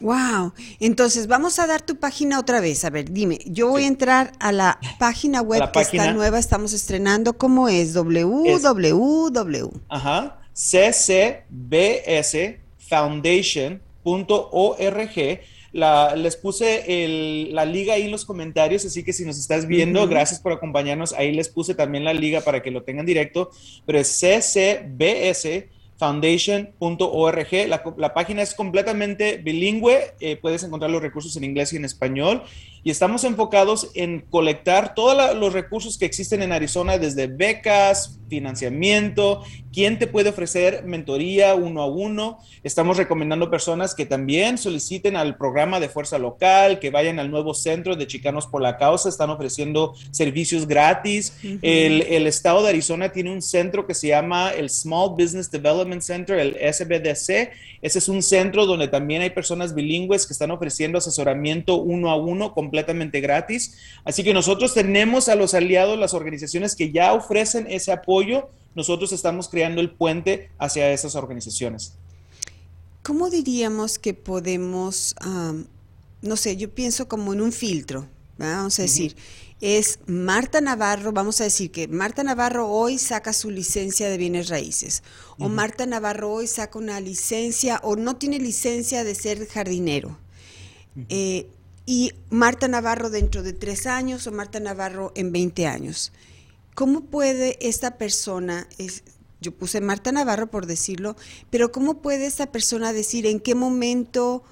S2: Wow. Entonces, vamos a dar tu página otra vez. A ver, dime, yo voy a entrar a la página web que está nueva, estamos estrenando. ¿Cómo es? www.
S4: Ajá. ccbsfoundation.org. La, les puse la liga ahí en los comentarios, así que si nos estás viendo, gracias por acompañarnos. Ahí les puse también la liga para que lo tengan directo, pero es ccbs foundation.org. La, la, página es completamente bilingüe, eh, puedes encontrar los recursos en inglés y en español y estamos enfocados en colectar todos los recursos que existen en Arizona, desde becas, financiamiento, quién te puede ofrecer mentoría uno a uno. Estamos recomendando personas que también soliciten al programa de fuerza local, que vayan al nuevo centro de Chicanos por la Causa, están ofreciendo servicios gratis. el, el, estado de Arizona tiene un centro que se llama el Small Business Development Center, el SBDC. Ese es un centro donde también hay personas bilingües que están ofreciendo asesoramiento uno a uno con completamente gratis. Así que nosotros tenemos a los aliados, las organizaciones que ya ofrecen ese apoyo, nosotros estamos creando el puente hacia esas organizaciones.
S2: ¿Cómo diríamos que podemos, no sé, yo pienso como en un filtro, vamos a decir, es Marta Navarro, vamos a decir que Marta Navarro hoy saca su licencia de bienes raíces, o Marta Navarro hoy saca una licencia o no tiene licencia de ser jardinero y Marta Navarro dentro de tres años o Marta Navarro en 20 años. ¿Cómo puede esta persona, yo puse Marta Navarro por decirlo, pero cómo puede esta persona decir en qué momento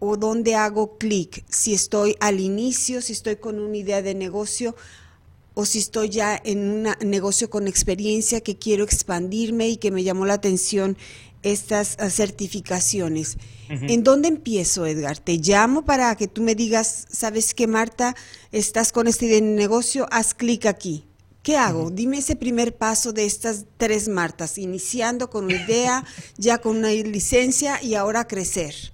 S2: o dónde hago clic? Si estoy al inicio, si estoy con una idea de negocio o si estoy ya en un negocio con experiencia que quiero expandirme y que me llamó la atención estas ah, certificaciones. ¿En dónde empiezo, Edgar? Te llamo para que tú me digas, ¿sabes qué, Marta? Estás con este negocio, haz clic aquí. ¿Qué hago? Dime ese primer paso de estas tres Martas, iniciando con una idea, ya con una licencia y ahora crecer.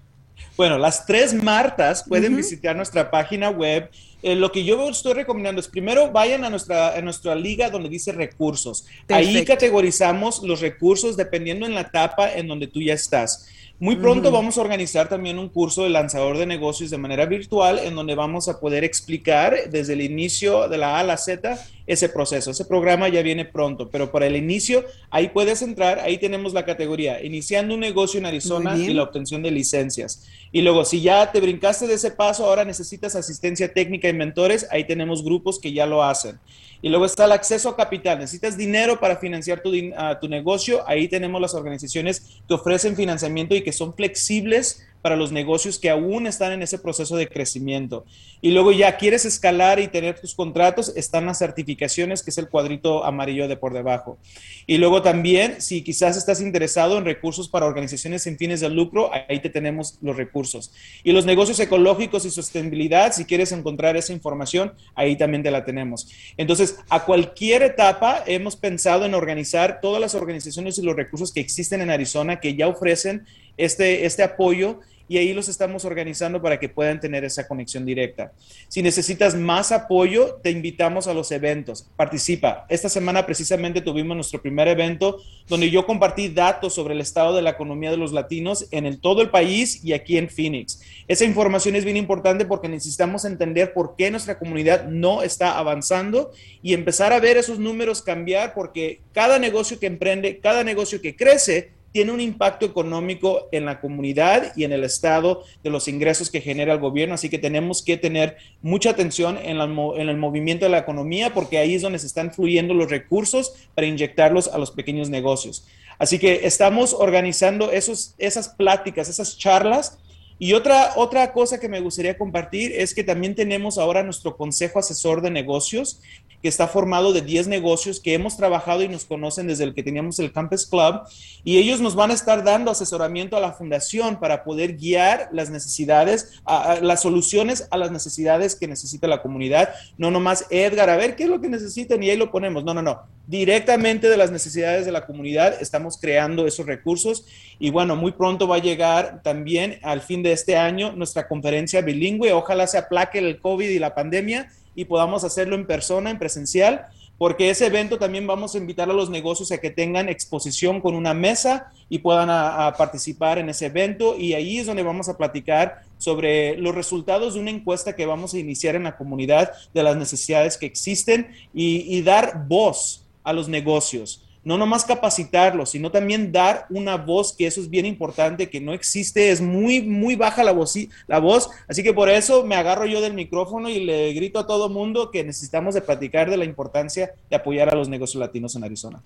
S4: Bueno, las tres Martas pueden visitar nuestra página web. Eh, lo que yo estoy recomendando es primero vayan a nuestra, a nuestra liga donde dice recursos. Ahí categorizamos los recursos dependiendo en la etapa en donde tú ya estás. Muy pronto vamos a organizar también un curso de lanzador de negocios de manera virtual en donde vamos a poder explicar desde el inicio de la A a la Z ese proceso. Ese programa ya viene pronto, pero para el inicio ahí puedes entrar, ahí tenemos la categoría, iniciando un negocio en Arizona y la obtención de licencias. Y luego, si ya te brincaste de ese paso, ahora necesitas asistencia técnica y mentores, ahí tenemos grupos que ya lo hacen. Y luego está el acceso a capital. Necesitas dinero para financiar tu, tu negocio. Ahí tenemos las organizaciones que ofrecen financiamiento y que son flexibles para los negocios que aún están en ese proceso de crecimiento. Y luego ya quieres escalar y tener tus contratos, están las certificaciones, que es el cuadrito amarillo de por debajo. Y luego también, si quizás estás interesado en recursos para organizaciones sin fines de lucro, ahí te tenemos los recursos. Y los negocios ecológicos y sostenibilidad, si quieres encontrar esa información, ahí también te la tenemos. Entonces, a cualquier etapa hemos pensado en organizar todas las organizaciones y los recursos que existen en Arizona que ya ofrecen este, este apoyo y ahí los estamos organizando para que puedan tener esa conexión directa. Si necesitas más apoyo, te invitamos a los eventos. Participa. Esta semana precisamente tuvimos nuestro primer evento donde yo compartí datos sobre el estado de la economía de los latinos en todo el país y aquí en Phoenix. Esa información es bien importante porque necesitamos entender por qué nuestra comunidad no está avanzando y empezar a ver esos números cambiar porque cada negocio que emprende, cada negocio que crece, tiene un impacto económico en la comunidad y en el estado de los ingresos que genera el gobierno, así que tenemos que tener mucha atención en, el movimiento de la economía porque ahí es donde se están fluyendo los recursos para inyectarlos a los pequeños negocios. Así que estamos organizando esos, esas pláticas, esas charlas y otra, otra cosa que me gustaría compartir es que también tenemos ahora nuestro Consejo Asesor de Negocios, que está formado de 10 negocios que hemos trabajado y nos conocen desde el que teníamos el Campus Club, y ellos nos van a estar dando asesoramiento a la fundación para poder guiar las necesidades, las soluciones a las necesidades que necesita la comunidad. No nomás, Edgar, a ver qué es lo que necesitan y ahí lo ponemos. No, no, no. Directamente de las necesidades de la comunidad estamos creando esos recursos y bueno, muy pronto va a llegar también al fin de este año nuestra conferencia bilingüe. Ojalá se aplaque el COVID y la pandemia y podamos hacerlo en persona, en presencial, porque ese evento también vamos a invitar a los negocios a que tengan exposición con una mesa y puedan participar en ese evento. Y ahí es donde vamos a platicar sobre los resultados de una encuesta que vamos a iniciar en la comunidad de las necesidades que existen y dar voz a los negocios no nomás capacitarlos, sino también dar una voz, que eso es bien importante, que no existe, es muy, muy baja la voz, la voz, así que por eso me agarro yo del micrófono y le grito a todo mundo que necesitamos de platicar de la importancia de apoyar a los negocios latinos en Arizona.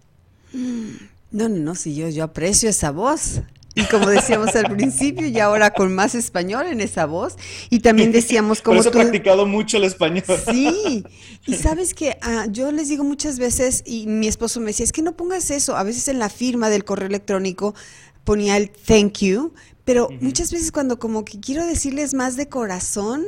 S2: No, no, no, si yo, yo aprecio esa voz. Y como decíamos al principio, y ahora con más español en esa voz. Y también decíamos como.
S4: Por eso he practicado mucho el español.
S2: Sí. Y sabes que ah, yo les digo muchas veces, y mi esposo me decía, es que no pongas eso. A veces en la firma del correo electrónico ponía el thank you, pero muchas veces cuando como que quiero decirles más de corazón,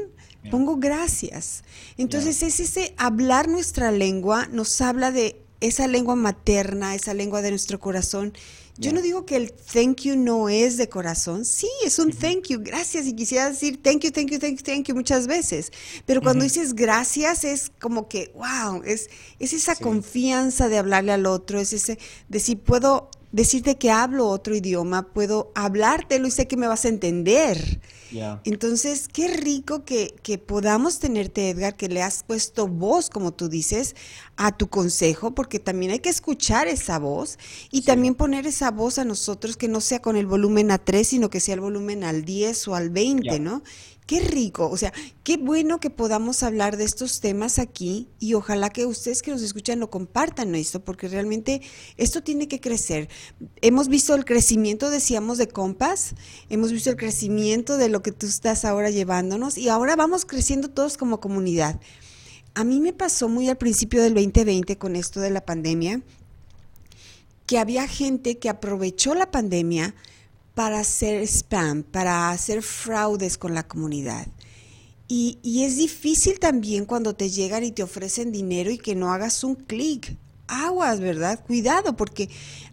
S2: pongo gracias. Entonces es ese hablar nuestra lengua, nos habla de esa lengua materna, esa lengua de nuestro corazón yo no digo que el thank you no es de corazón. Sí, es un thank you, gracias. Y quisiera decir thank you, thank you, thank you, thank you muchas veces. Pero cuando dices gracias es como que, wow, es, es esa confianza de hablarle al otro, es ese de si puedo decirte que hablo otro idioma, puedo hablártelo y sé que me vas a entender. Entonces, qué rico que, que, podamos tenerte, Edgar, que le has puesto voz, como tú dices, a tu consejo, porque también hay que escuchar esa voz y también poner esa voz a nosotros que no sea con el volumen a 3, sino que sea el volumen al 10 o al 20, ¿no? Qué rico, o sea, qué bueno que podamos hablar de estos temas aquí y ojalá que ustedes que nos escuchan lo compartan esto, porque realmente esto tiene que crecer. Hemos visto el crecimiento, decíamos, de Compas, hemos visto el crecimiento de lo que tú estás ahora llevándonos y ahora vamos creciendo todos como comunidad. A mí me pasó muy al principio del 2020 con esto de la pandemia, que había gente que aprovechó la pandemia, para hacer spam, para hacer fraudes con la comunidad. Y, y es difícil también cuando te llegan y te ofrecen dinero y que no hagas un clic. Aguas, ¿verdad? Cuidado, porque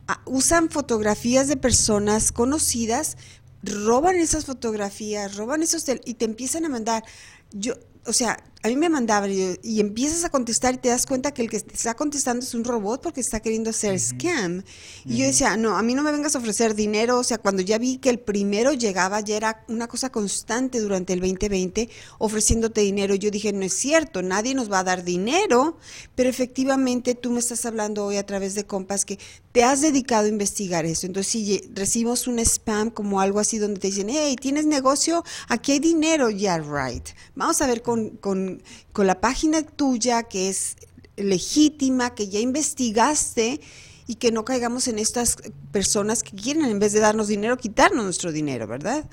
S2: ah, usan fotografías de personas conocidas, roban esas fotografías, roban esos y te empiezan a mandar. Yo, o sea, a mí me mandaban y, empiezas a contestar y te das cuenta que el que está contestando es un robot porque está queriendo hacer scam. Y yo decía, no, a mí no me vengas a ofrecer dinero. O sea, cuando ya vi que el primero llegaba, ya era una cosa constante durante el 2020 ofreciéndote dinero. Yo dije, no es cierto, nadie nos va a dar dinero, pero efectivamente tú me estás hablando hoy a través de compas que te has dedicado a investigar eso. Entonces, si recibimos un spam como algo así donde te dicen, hey, tienes negocio, aquí hay dinero, ya, right. Vamos a ver con, con con, la página tuya que es legítima, que ya investigaste y que no caigamos en estas personas que quieren, en vez de darnos dinero, quitarnos nuestro dinero, ¿verdad?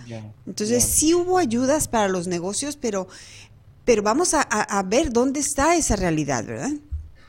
S2: Entonces sí hubo ayudas para los negocios, pero, pero vamos a, a, ver dónde está esa realidad, ¿verdad?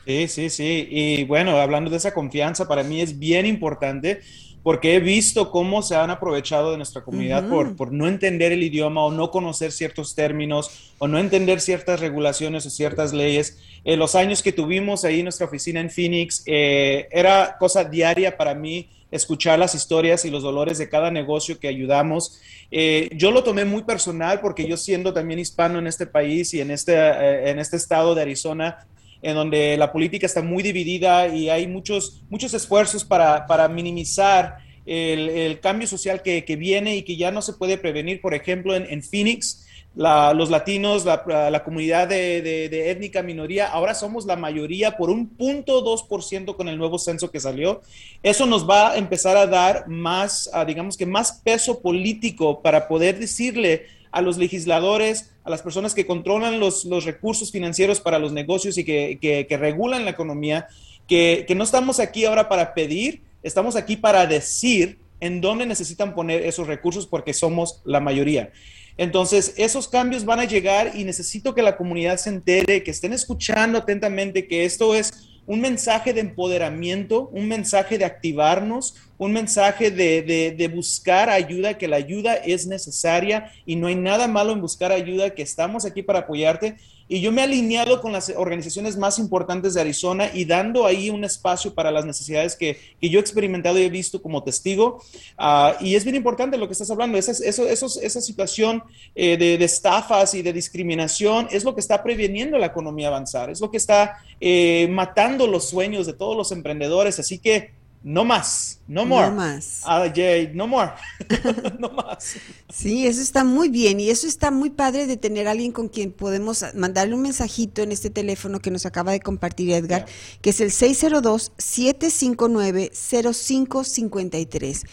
S4: Sí, sí, sí. Y bueno, hablando de esa confianza, para mí es bien importante porque he visto cómo se han aprovechado de nuestra comunidad por, por no entender el idioma o no conocer ciertos términos o no entender ciertas regulaciones o ciertas leyes. En los años que tuvimos ahí en nuestra oficina en Phoenix, eh, era cosa diaria para mí escuchar las historias y los dolores de cada negocio que ayudamos. Eh, yo lo tomé muy personal porque yo siendo también hispano en este país y en este, eh, en este estado de Arizona, en donde la política está muy dividida y hay muchos, muchos esfuerzos para, para minimizar el, el, cambio social que, que, viene y que ya no se puede prevenir. Por ejemplo, en, en Phoenix, la, los latinos, la, la comunidad de, de, étnica minoría, ahora somos la mayoría por un punto dos por ciento con el nuevo censo que salió. Eso nos va a empezar a dar más, digamos que más peso político para poder decirle a los legisladores, a las personas que controlan los, recursos financieros para los negocios y que, regulan la economía, que, no estamos aquí ahora para pedir, estamos aquí para decir en dónde necesitan poner esos recursos porque somos la mayoría. Entonces, esos cambios van a llegar y necesito que la comunidad se entere, que estén escuchando atentamente que esto es un mensaje de empoderamiento, un mensaje de activarnos, un mensaje de, buscar ayuda, que la ayuda es necesaria y no hay nada malo en buscar ayuda, que estamos aquí para apoyarte. Y yo me he alineado con las organizaciones más importantes de Arizona y dando ahí un espacio para las necesidades que, yo he experimentado y he visto como testigo. Ah, y es bien importante lo que estás hablando, esa, eso, esa situación eh, de, de, estafas y de discriminación es lo que está preveniendo la economía avanzar, es lo que está eh, matando los sueños de todos los emprendedores. Así que no más, no more. No más. Ah, no more. no más.
S2: Sí, eso está muy bien y eso está muy padre de tener a alguien con quien podemos mandarle un mensajito en este teléfono que nos acaba de compartir Edgar, que es el 602-759-0553.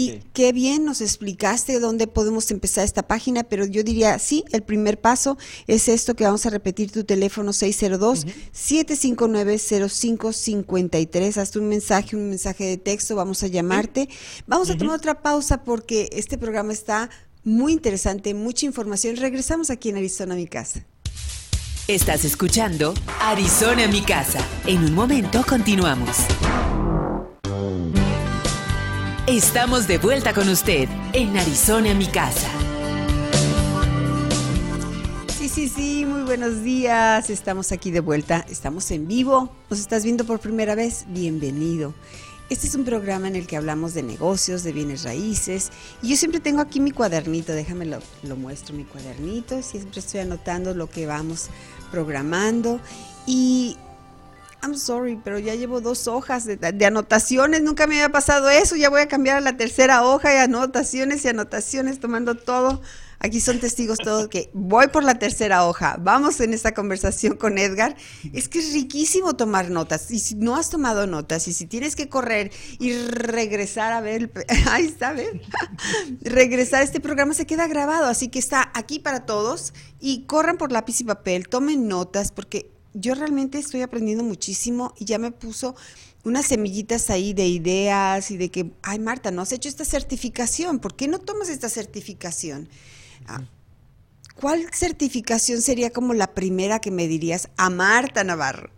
S2: Y qué bien nos explicaste dónde podemos empezar esta página, pero yo diría, sí, el primer paso es esto que vamos a repetir tu teléfono 602-759-0553. Hazte un mensaje, un mensaje de texto, vamos a llamarte. Vamos a tomar otra pausa porque este programa está muy interesante, mucha información. Regresamos aquí en Arizona, mi casa.
S1: Estás escuchando Arizona, mi casa. En un momento continuamos. Estamos de vuelta con usted en Arizona, mi casa.
S2: Sí, sí, sí, muy buenos días. Estamos aquí de vuelta. Estamos en vivo. ¿Nos estás viendo por primera vez? Bienvenido. Este es un programa en el que hablamos de negocios, de bienes raíces. Y yo siempre tengo aquí mi cuadernito. Déjame lo, lo muestro, mi cuadernito. Siempre estoy anotando lo que vamos programando. Y I'm sorry, pero ya llevo dos hojas de, anotaciones, nunca me había pasado eso, ya voy a cambiar a la tercera hoja y anotaciones y anotaciones, tomando todo. Aquí son testigos todos que voy por la tercera hoja. Vamos en esta conversación con Edgar. Es que es riquísimo tomar notas. Y si no has tomado notas y si tienes que correr y regresar a ver, ahí está, ¿ven? regresar, este programa se queda grabado. Así que está aquí para todos y corran por lápiz y papel, tomen notas porque yo realmente estoy aprendiendo muchísimo y ya me puso unas semillitas ahí de ideas y de que, ay Marta, no has hecho esta certificación, ¿por qué no tomas esta certificación? Ah, ¿Cuál certificación sería como la primera que me dirías a Marta Navarro?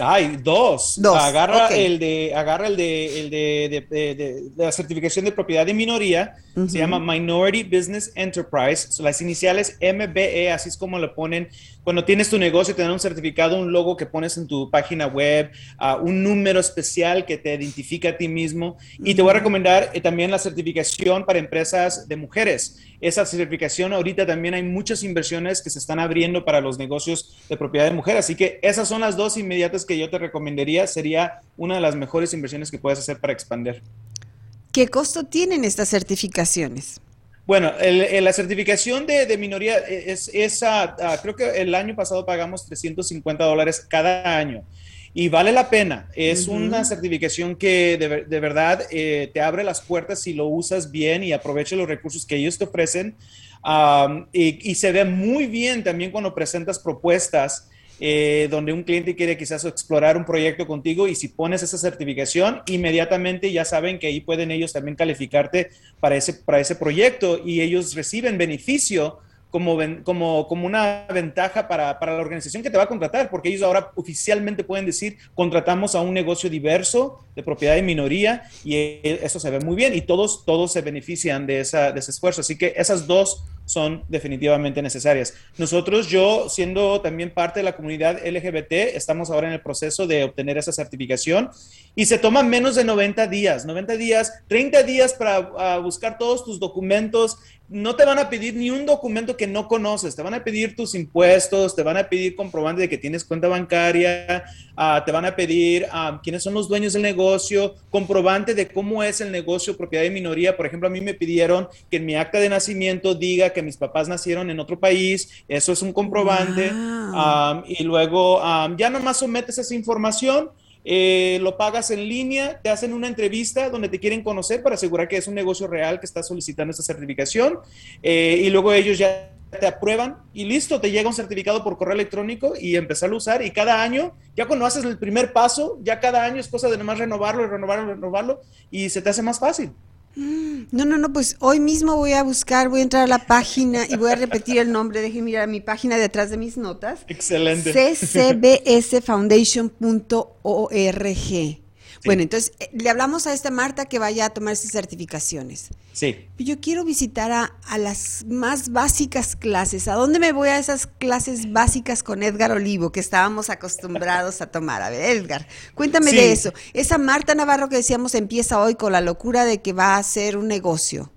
S4: Ay, dos. dos. Agarra el de, agarra el de, el de, de, la certificación de propiedad de minoría Se llama Minority Business Enterprise. las iniciales MBE, así es como lo ponen. Cuando tienes tu negocio, te dan un certificado, un logo que pones en tu página web, uh, un número especial que te identifica a ti mismo. Y te voy a recomendar eh, también la certificación para empresas de mujeres. Esa certificación, ahorita también hay muchas inversiones que se están abriendo para los negocios de propiedad de mujeres. Así que esas son las dos inmediatas que yo te recomendaría. Sería una de las mejores inversiones que puedes hacer para expandir.
S2: ¿Qué costo tienen estas certificaciones?
S4: Bueno, la certificación de, minoría es, esa, creo que el año pasado pagamos 350 dólares cada año y vale la pena. Es una certificación que de, verdad eh, te abre las puertas si lo usas bien y aprovecha los recursos que ellos te ofrecen. y, y, se ve muy bien también cuando presentas propuestas eh, donde un cliente quiere quizás explorar un proyecto contigo y si pones esa certificación, inmediatamente ya saben que ahí pueden ellos también calificarte para ese, para ese proyecto y ellos reciben beneficio como, como, como una ventaja para, para, la organización que te va a contratar, porque ellos ahora oficialmente pueden decir, contratamos a un negocio diverso de propiedad de minoría y e, eso se ve muy bien y todos, todos se benefician de, esa, de ese esfuerzo. Así que esas dos son definitivamente necesarias. Nosotros, yo siendo también parte de la comunidad LGBT, estamos ahora en el proceso de obtener esa certificación y se toma menos de 90 días, 90 días, 30 días para ah, buscar todos tus documentos. No te van a pedir ni un documento que no conoces, te van a pedir tus impuestos, te van a pedir comprobante de que tienes cuenta bancaria, ah, te van a pedir ah, quiénes son los dueños del negocio, comprobante de cómo es el negocio propiedad de minoría. Por ejemplo, a mí me pidieron que en mi acta de nacimiento diga que mis papás nacieron en otro país, eso es un comprobante. y luego ya nomás sometes esa información. Eh, lo pagas en línea, te hacen una entrevista donde te quieren conocer para asegurar que es un negocio real que está solicitando esta certificación eh, y luego ellos ya te aprueban y listo, te llega un certificado por correo electrónico y empezar a usar y cada año, ya cuando haces el primer paso, ya cada año es cosa de nomás renovarlo y renovarlo y renovarlo y se te hace más fácil.
S2: No, no, no, pues hoy mismo voy a buscar, voy a entrar a la página y voy a repetir el nombre. Déjenme mirar mi página detrás de mis notas.
S4: Excelente.
S2: ccbsfoundation.org. Bueno, entonces eh, le hablamos a esta Marta que vaya a tomar sus certificaciones.
S4: Sí.
S2: Yo quiero visitar a, las más básicas clases. ¿A dónde me voy a esas clases básicas con Edgar Olivo que estábamos acostumbrados a tomar? A ver, Edgar, cuéntame de eso. Esa Marta Navarro que decíamos empieza hoy con la locura de que va a hacer un negocio.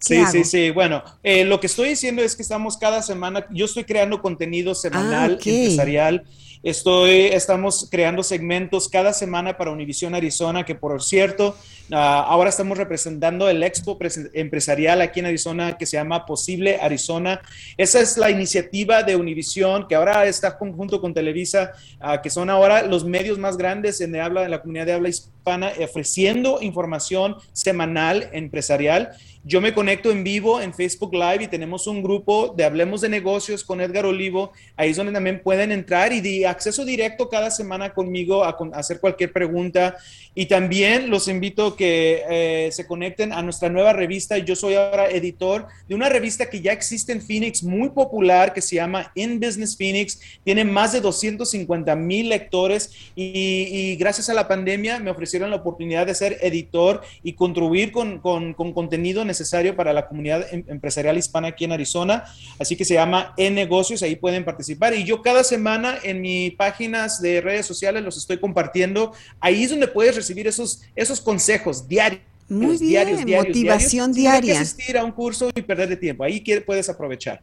S4: Sí, sí, sí. Bueno, eh, lo que estoy diciendo es que estamos cada semana, yo estoy creando contenido semanal, ah, empresarial Estoy, estamos creando segmentos cada semana para Univision Arizona, que por cierto, ah, ahora estamos representando el expo empresarial aquí en Arizona que se llama Posible Arizona. Esa es la iniciativa de Univision, que ahora está conjunto con Televisa, ah, que son ahora los medios más grandes en, habla, en la comunidad de habla hispana, ofreciendo información semanal empresarial. Yo me conecto en vivo en Facebook Live y tenemos un grupo de Hablemos de Negocios con Edgar Olivo. Ahí es donde también pueden entrar y de acceso directo cada semana conmigo a, hacer cualquier pregunta. Y también los invito que eh, se conecten a nuestra nueva revista. Yo soy ahora editor de una revista que ya existe en Phoenix, muy popular, que se llama In Business Phoenix. Tiene más de 250 mil lectores y, gracias a la pandemia me ofrecieron la oportunidad de ser editor y contribuir con, con, con contenido necesario para la comunidad em, empresarial hispana aquí en Arizona. Así que se llama E-Negocios, ahí pueden participar. Y yo cada semana en mis páginas de redes sociales los estoy compartiendo. Ahí es donde puedes recibir esos, esos consejos diarios.
S2: Muy bien, motivación diaria.
S4: Sin asistir a un curso y perder de tiempo. Ahí puedes aprovechar.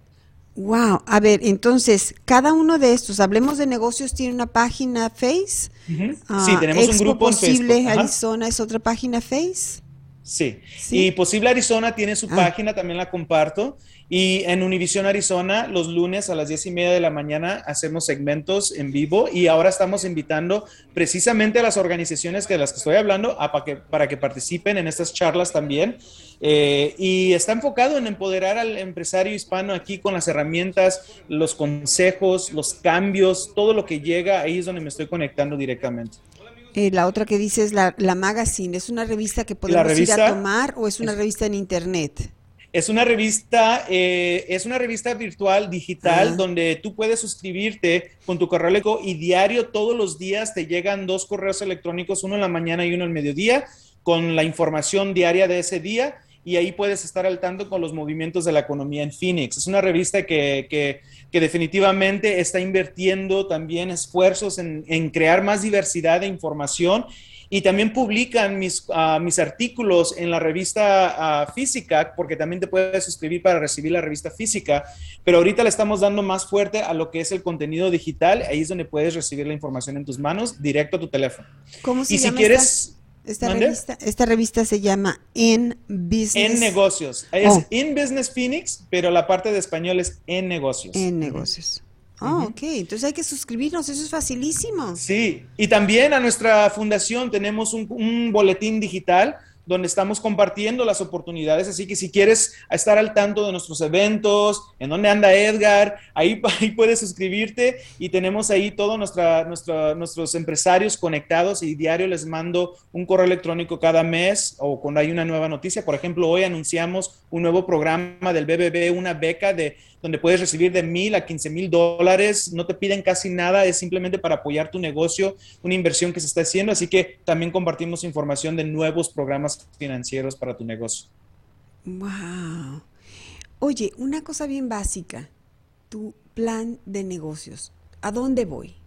S2: Wow, a ver, entonces, cada uno de estos, hablemos de negocios, tiene una página Face.
S4: Ah, sí, tenemos un grupo
S2: Posible en Arizona es otra página Face.
S4: Sí. y Posible Arizona tiene su ah. página, también la comparto. Y en Univision Arizona, los lunes a las diez y media de la mañana hacemos segmentos en vivo y ahora estamos invitando precisamente a las organizaciones de las que estoy hablando para, que, para que participen en estas charlas también. Eh, y está enfocado en empoderar al empresario hispano aquí con las herramientas, los consejos, los cambios, todo lo que llega, ahí es donde me estoy conectando directamente.
S2: Eh, la otra que dice es la, la, Magazine. ¿Es una revista que podemos ir a tomar o es una revista en internet?
S4: Es una revista, eh, es una revista virtual, digital, donde tú puedes suscribirte con tu correo electrónico y diario, todos los días, te llegan dos correos electrónicos, uno en la mañana y uno en el mediodía, con la información diaria de ese día y ahí puedes estar al tanto con los movimientos de la economía en Phoenix. Es una revista que, que, definitivamente está invirtiendo también esfuerzos en, en crear más diversidad de información y también publican mis, uh, mis artículos en la revista uh, física, porque también te puedes suscribir para recibir la revista física, pero ahorita le estamos dando más fuerte a lo que es el contenido digital, ahí es donde puedes recibir la información en tus manos, directo a tu teléfono.
S2: ¿Cómo se
S4: y
S2: llama
S4: si quieres...
S2: Esta, esta revista, esta revista se llama En Business.
S4: En Negocios. Es oh. In Business Phoenix, pero la parte de español es En Negocios.
S2: En Negocios. Ah, ok. Entonces hay que suscribirnos, eso es facilísimo.
S4: Sí, y también a nuestra fundación tenemos un, un, boletín digital donde estamos compartiendo las oportunidades, así que si quieres estar al tanto de nuestros eventos, en dónde anda Edgar, ahí, ahí puedes suscribirte y tenemos ahí todos nuestros empresarios conectados y diario les mando un correo electrónico cada mes o cuando hay una nueva noticia. Por ejemplo, hoy anunciamos un nuevo programa del BBB, una beca de donde puedes recibir de mil a quince mil dólares, no te piden casi nada, es simplemente para apoyar tu negocio, una inversión que se está haciendo, así que también compartimos información de nuevos programas financieros para tu negocio.
S2: Wow. Oye, una cosa bien básica, tu plan de negocios, ¿a dónde voy?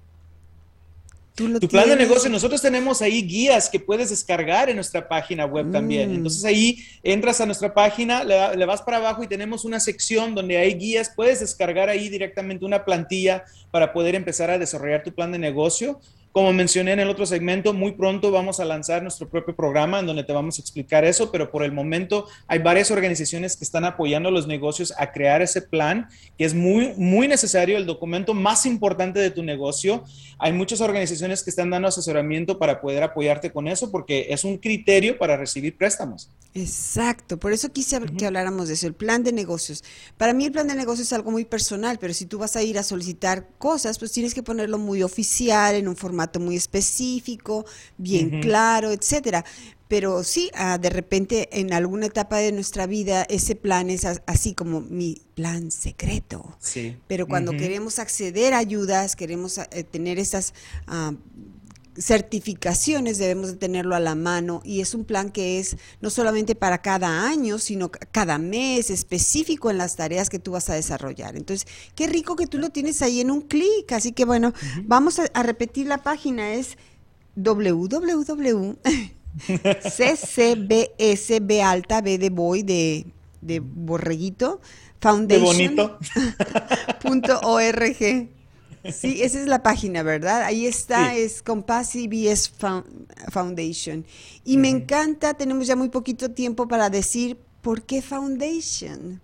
S4: Tu tienes? plan de negocio, nosotros tenemos ahí guías que puedes descargar en nuestra página web mm. también. Entonces ahí entras a nuestra página, le, le, vas para abajo y tenemos una sección donde hay guías, puedes descargar ahí directamente una plantilla para poder empezar a desarrollar tu plan de negocio. Como mencioné en el otro segmento, muy pronto vamos a lanzar nuestro propio programa en donde te vamos a explicar eso, pero por el momento hay varias organizaciones que están apoyando a los negocios a crear ese plan, que es muy, muy necesario, el documento más importante de tu negocio. Hay muchas organizaciones que están dando asesoramiento para poder apoyarte con eso, porque es un criterio para recibir préstamos.
S2: Exacto, por eso quise uh -huh. que habláramos de eso, el plan de negocios. Para mí el plan de negocios es algo muy personal, pero si tú vas a ir a solicitar cosas, pues tienes que ponerlo muy oficial, en un formato muy específico, bien uh -huh. claro, etcétera. Pero sí, uh, de repente en alguna etapa de nuestra vida ese plan es así como mi plan secreto.
S4: Sí.
S2: Pero cuando uh -huh. queremos acceder a ayudas, queremos uh, tener esas uh, certificaciones debemos de tenerlo a la mano y es un plan que es no solamente para cada año, sino cada mes específico en las tareas que tú vas a desarrollar. Entonces, qué rico que tú lo tienes ahí en un clic. Así que bueno, uh -huh. vamos a, a, repetir la página, es www. Alta, B de boy, de, de borreguito, foundation. Sí, esa es la página, ¿verdad? Ahí está, sí. es Compass CBS Foundation. Y uh -huh. me encanta, tenemos ya muy poquito tiempo para decir por qué Foundation.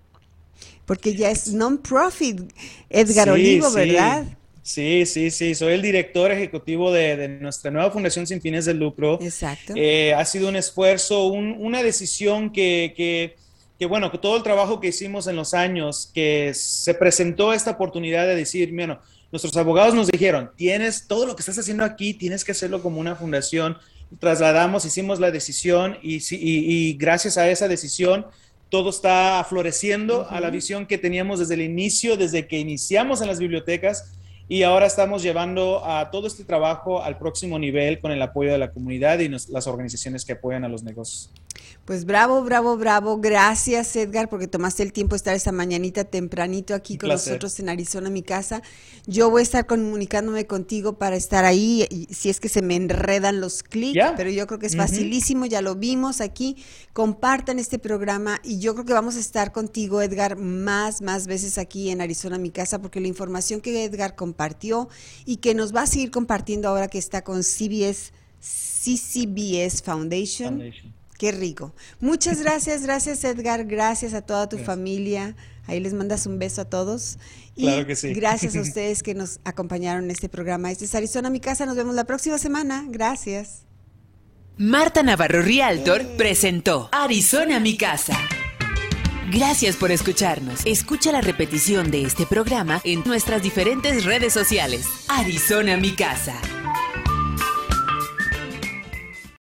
S2: Porque ya es non-profit, Edgar sí, Olivo, sí. ¿verdad?
S4: Sí, sí, sí, soy el director ejecutivo de, de, nuestra nueva fundación sin fines de lucro.
S2: Exacto.
S4: Eh, ha sido un esfuerzo, un, una decisión que, que, que, bueno, que todo el trabajo que hicimos en los años, que se presentó esta oportunidad de decir, bueno, nuestros abogados nos dijeron, tienes todo lo que estás haciendo aquí, tienes que hacerlo como una fundación. Trasladamos, hicimos la decisión y, y, y gracias a esa decisión todo está floreciendo uh -huh. a la visión que teníamos desde el inicio, desde que iniciamos en las bibliotecas y ahora estamos llevando a todo este trabajo al próximo nivel con el apoyo de la comunidad y nos, las organizaciones que apoyan a los negocios.
S2: Pues bravo, bravo, bravo. Gracias, Edgar, porque tomaste el tiempo de estar esta mañanita tempranito aquí Un con placer. nosotros en Arizona, mi casa. Yo voy a estar comunicándome contigo para estar ahí, si es que se me enredan los clics, yeah. pero yo creo que es facilísimo, uh -huh. ya lo vimos aquí. Compartan este programa y yo creo que vamos a estar contigo, Edgar, más, más veces aquí en Arizona, mi casa, porque la información que Edgar compartió y que nos va a seguir compartiendo ahora que está con CBS, CCBS Foundation. Foundation Qué rico. Muchas gracias, gracias Edgar, gracias a toda tu gracias. familia. Ahí les mandas un beso a todos.
S4: Y claro que sí.
S2: gracias a ustedes que nos acompañaron en este programa. Este es Arizona, mi casa. Nos vemos la próxima semana. Gracias.
S1: Marta Navarro Rialtor presentó Arizona, mi casa. Gracias por escucharnos. Escucha la repetición de este programa en nuestras diferentes redes sociales. Arizona, mi casa.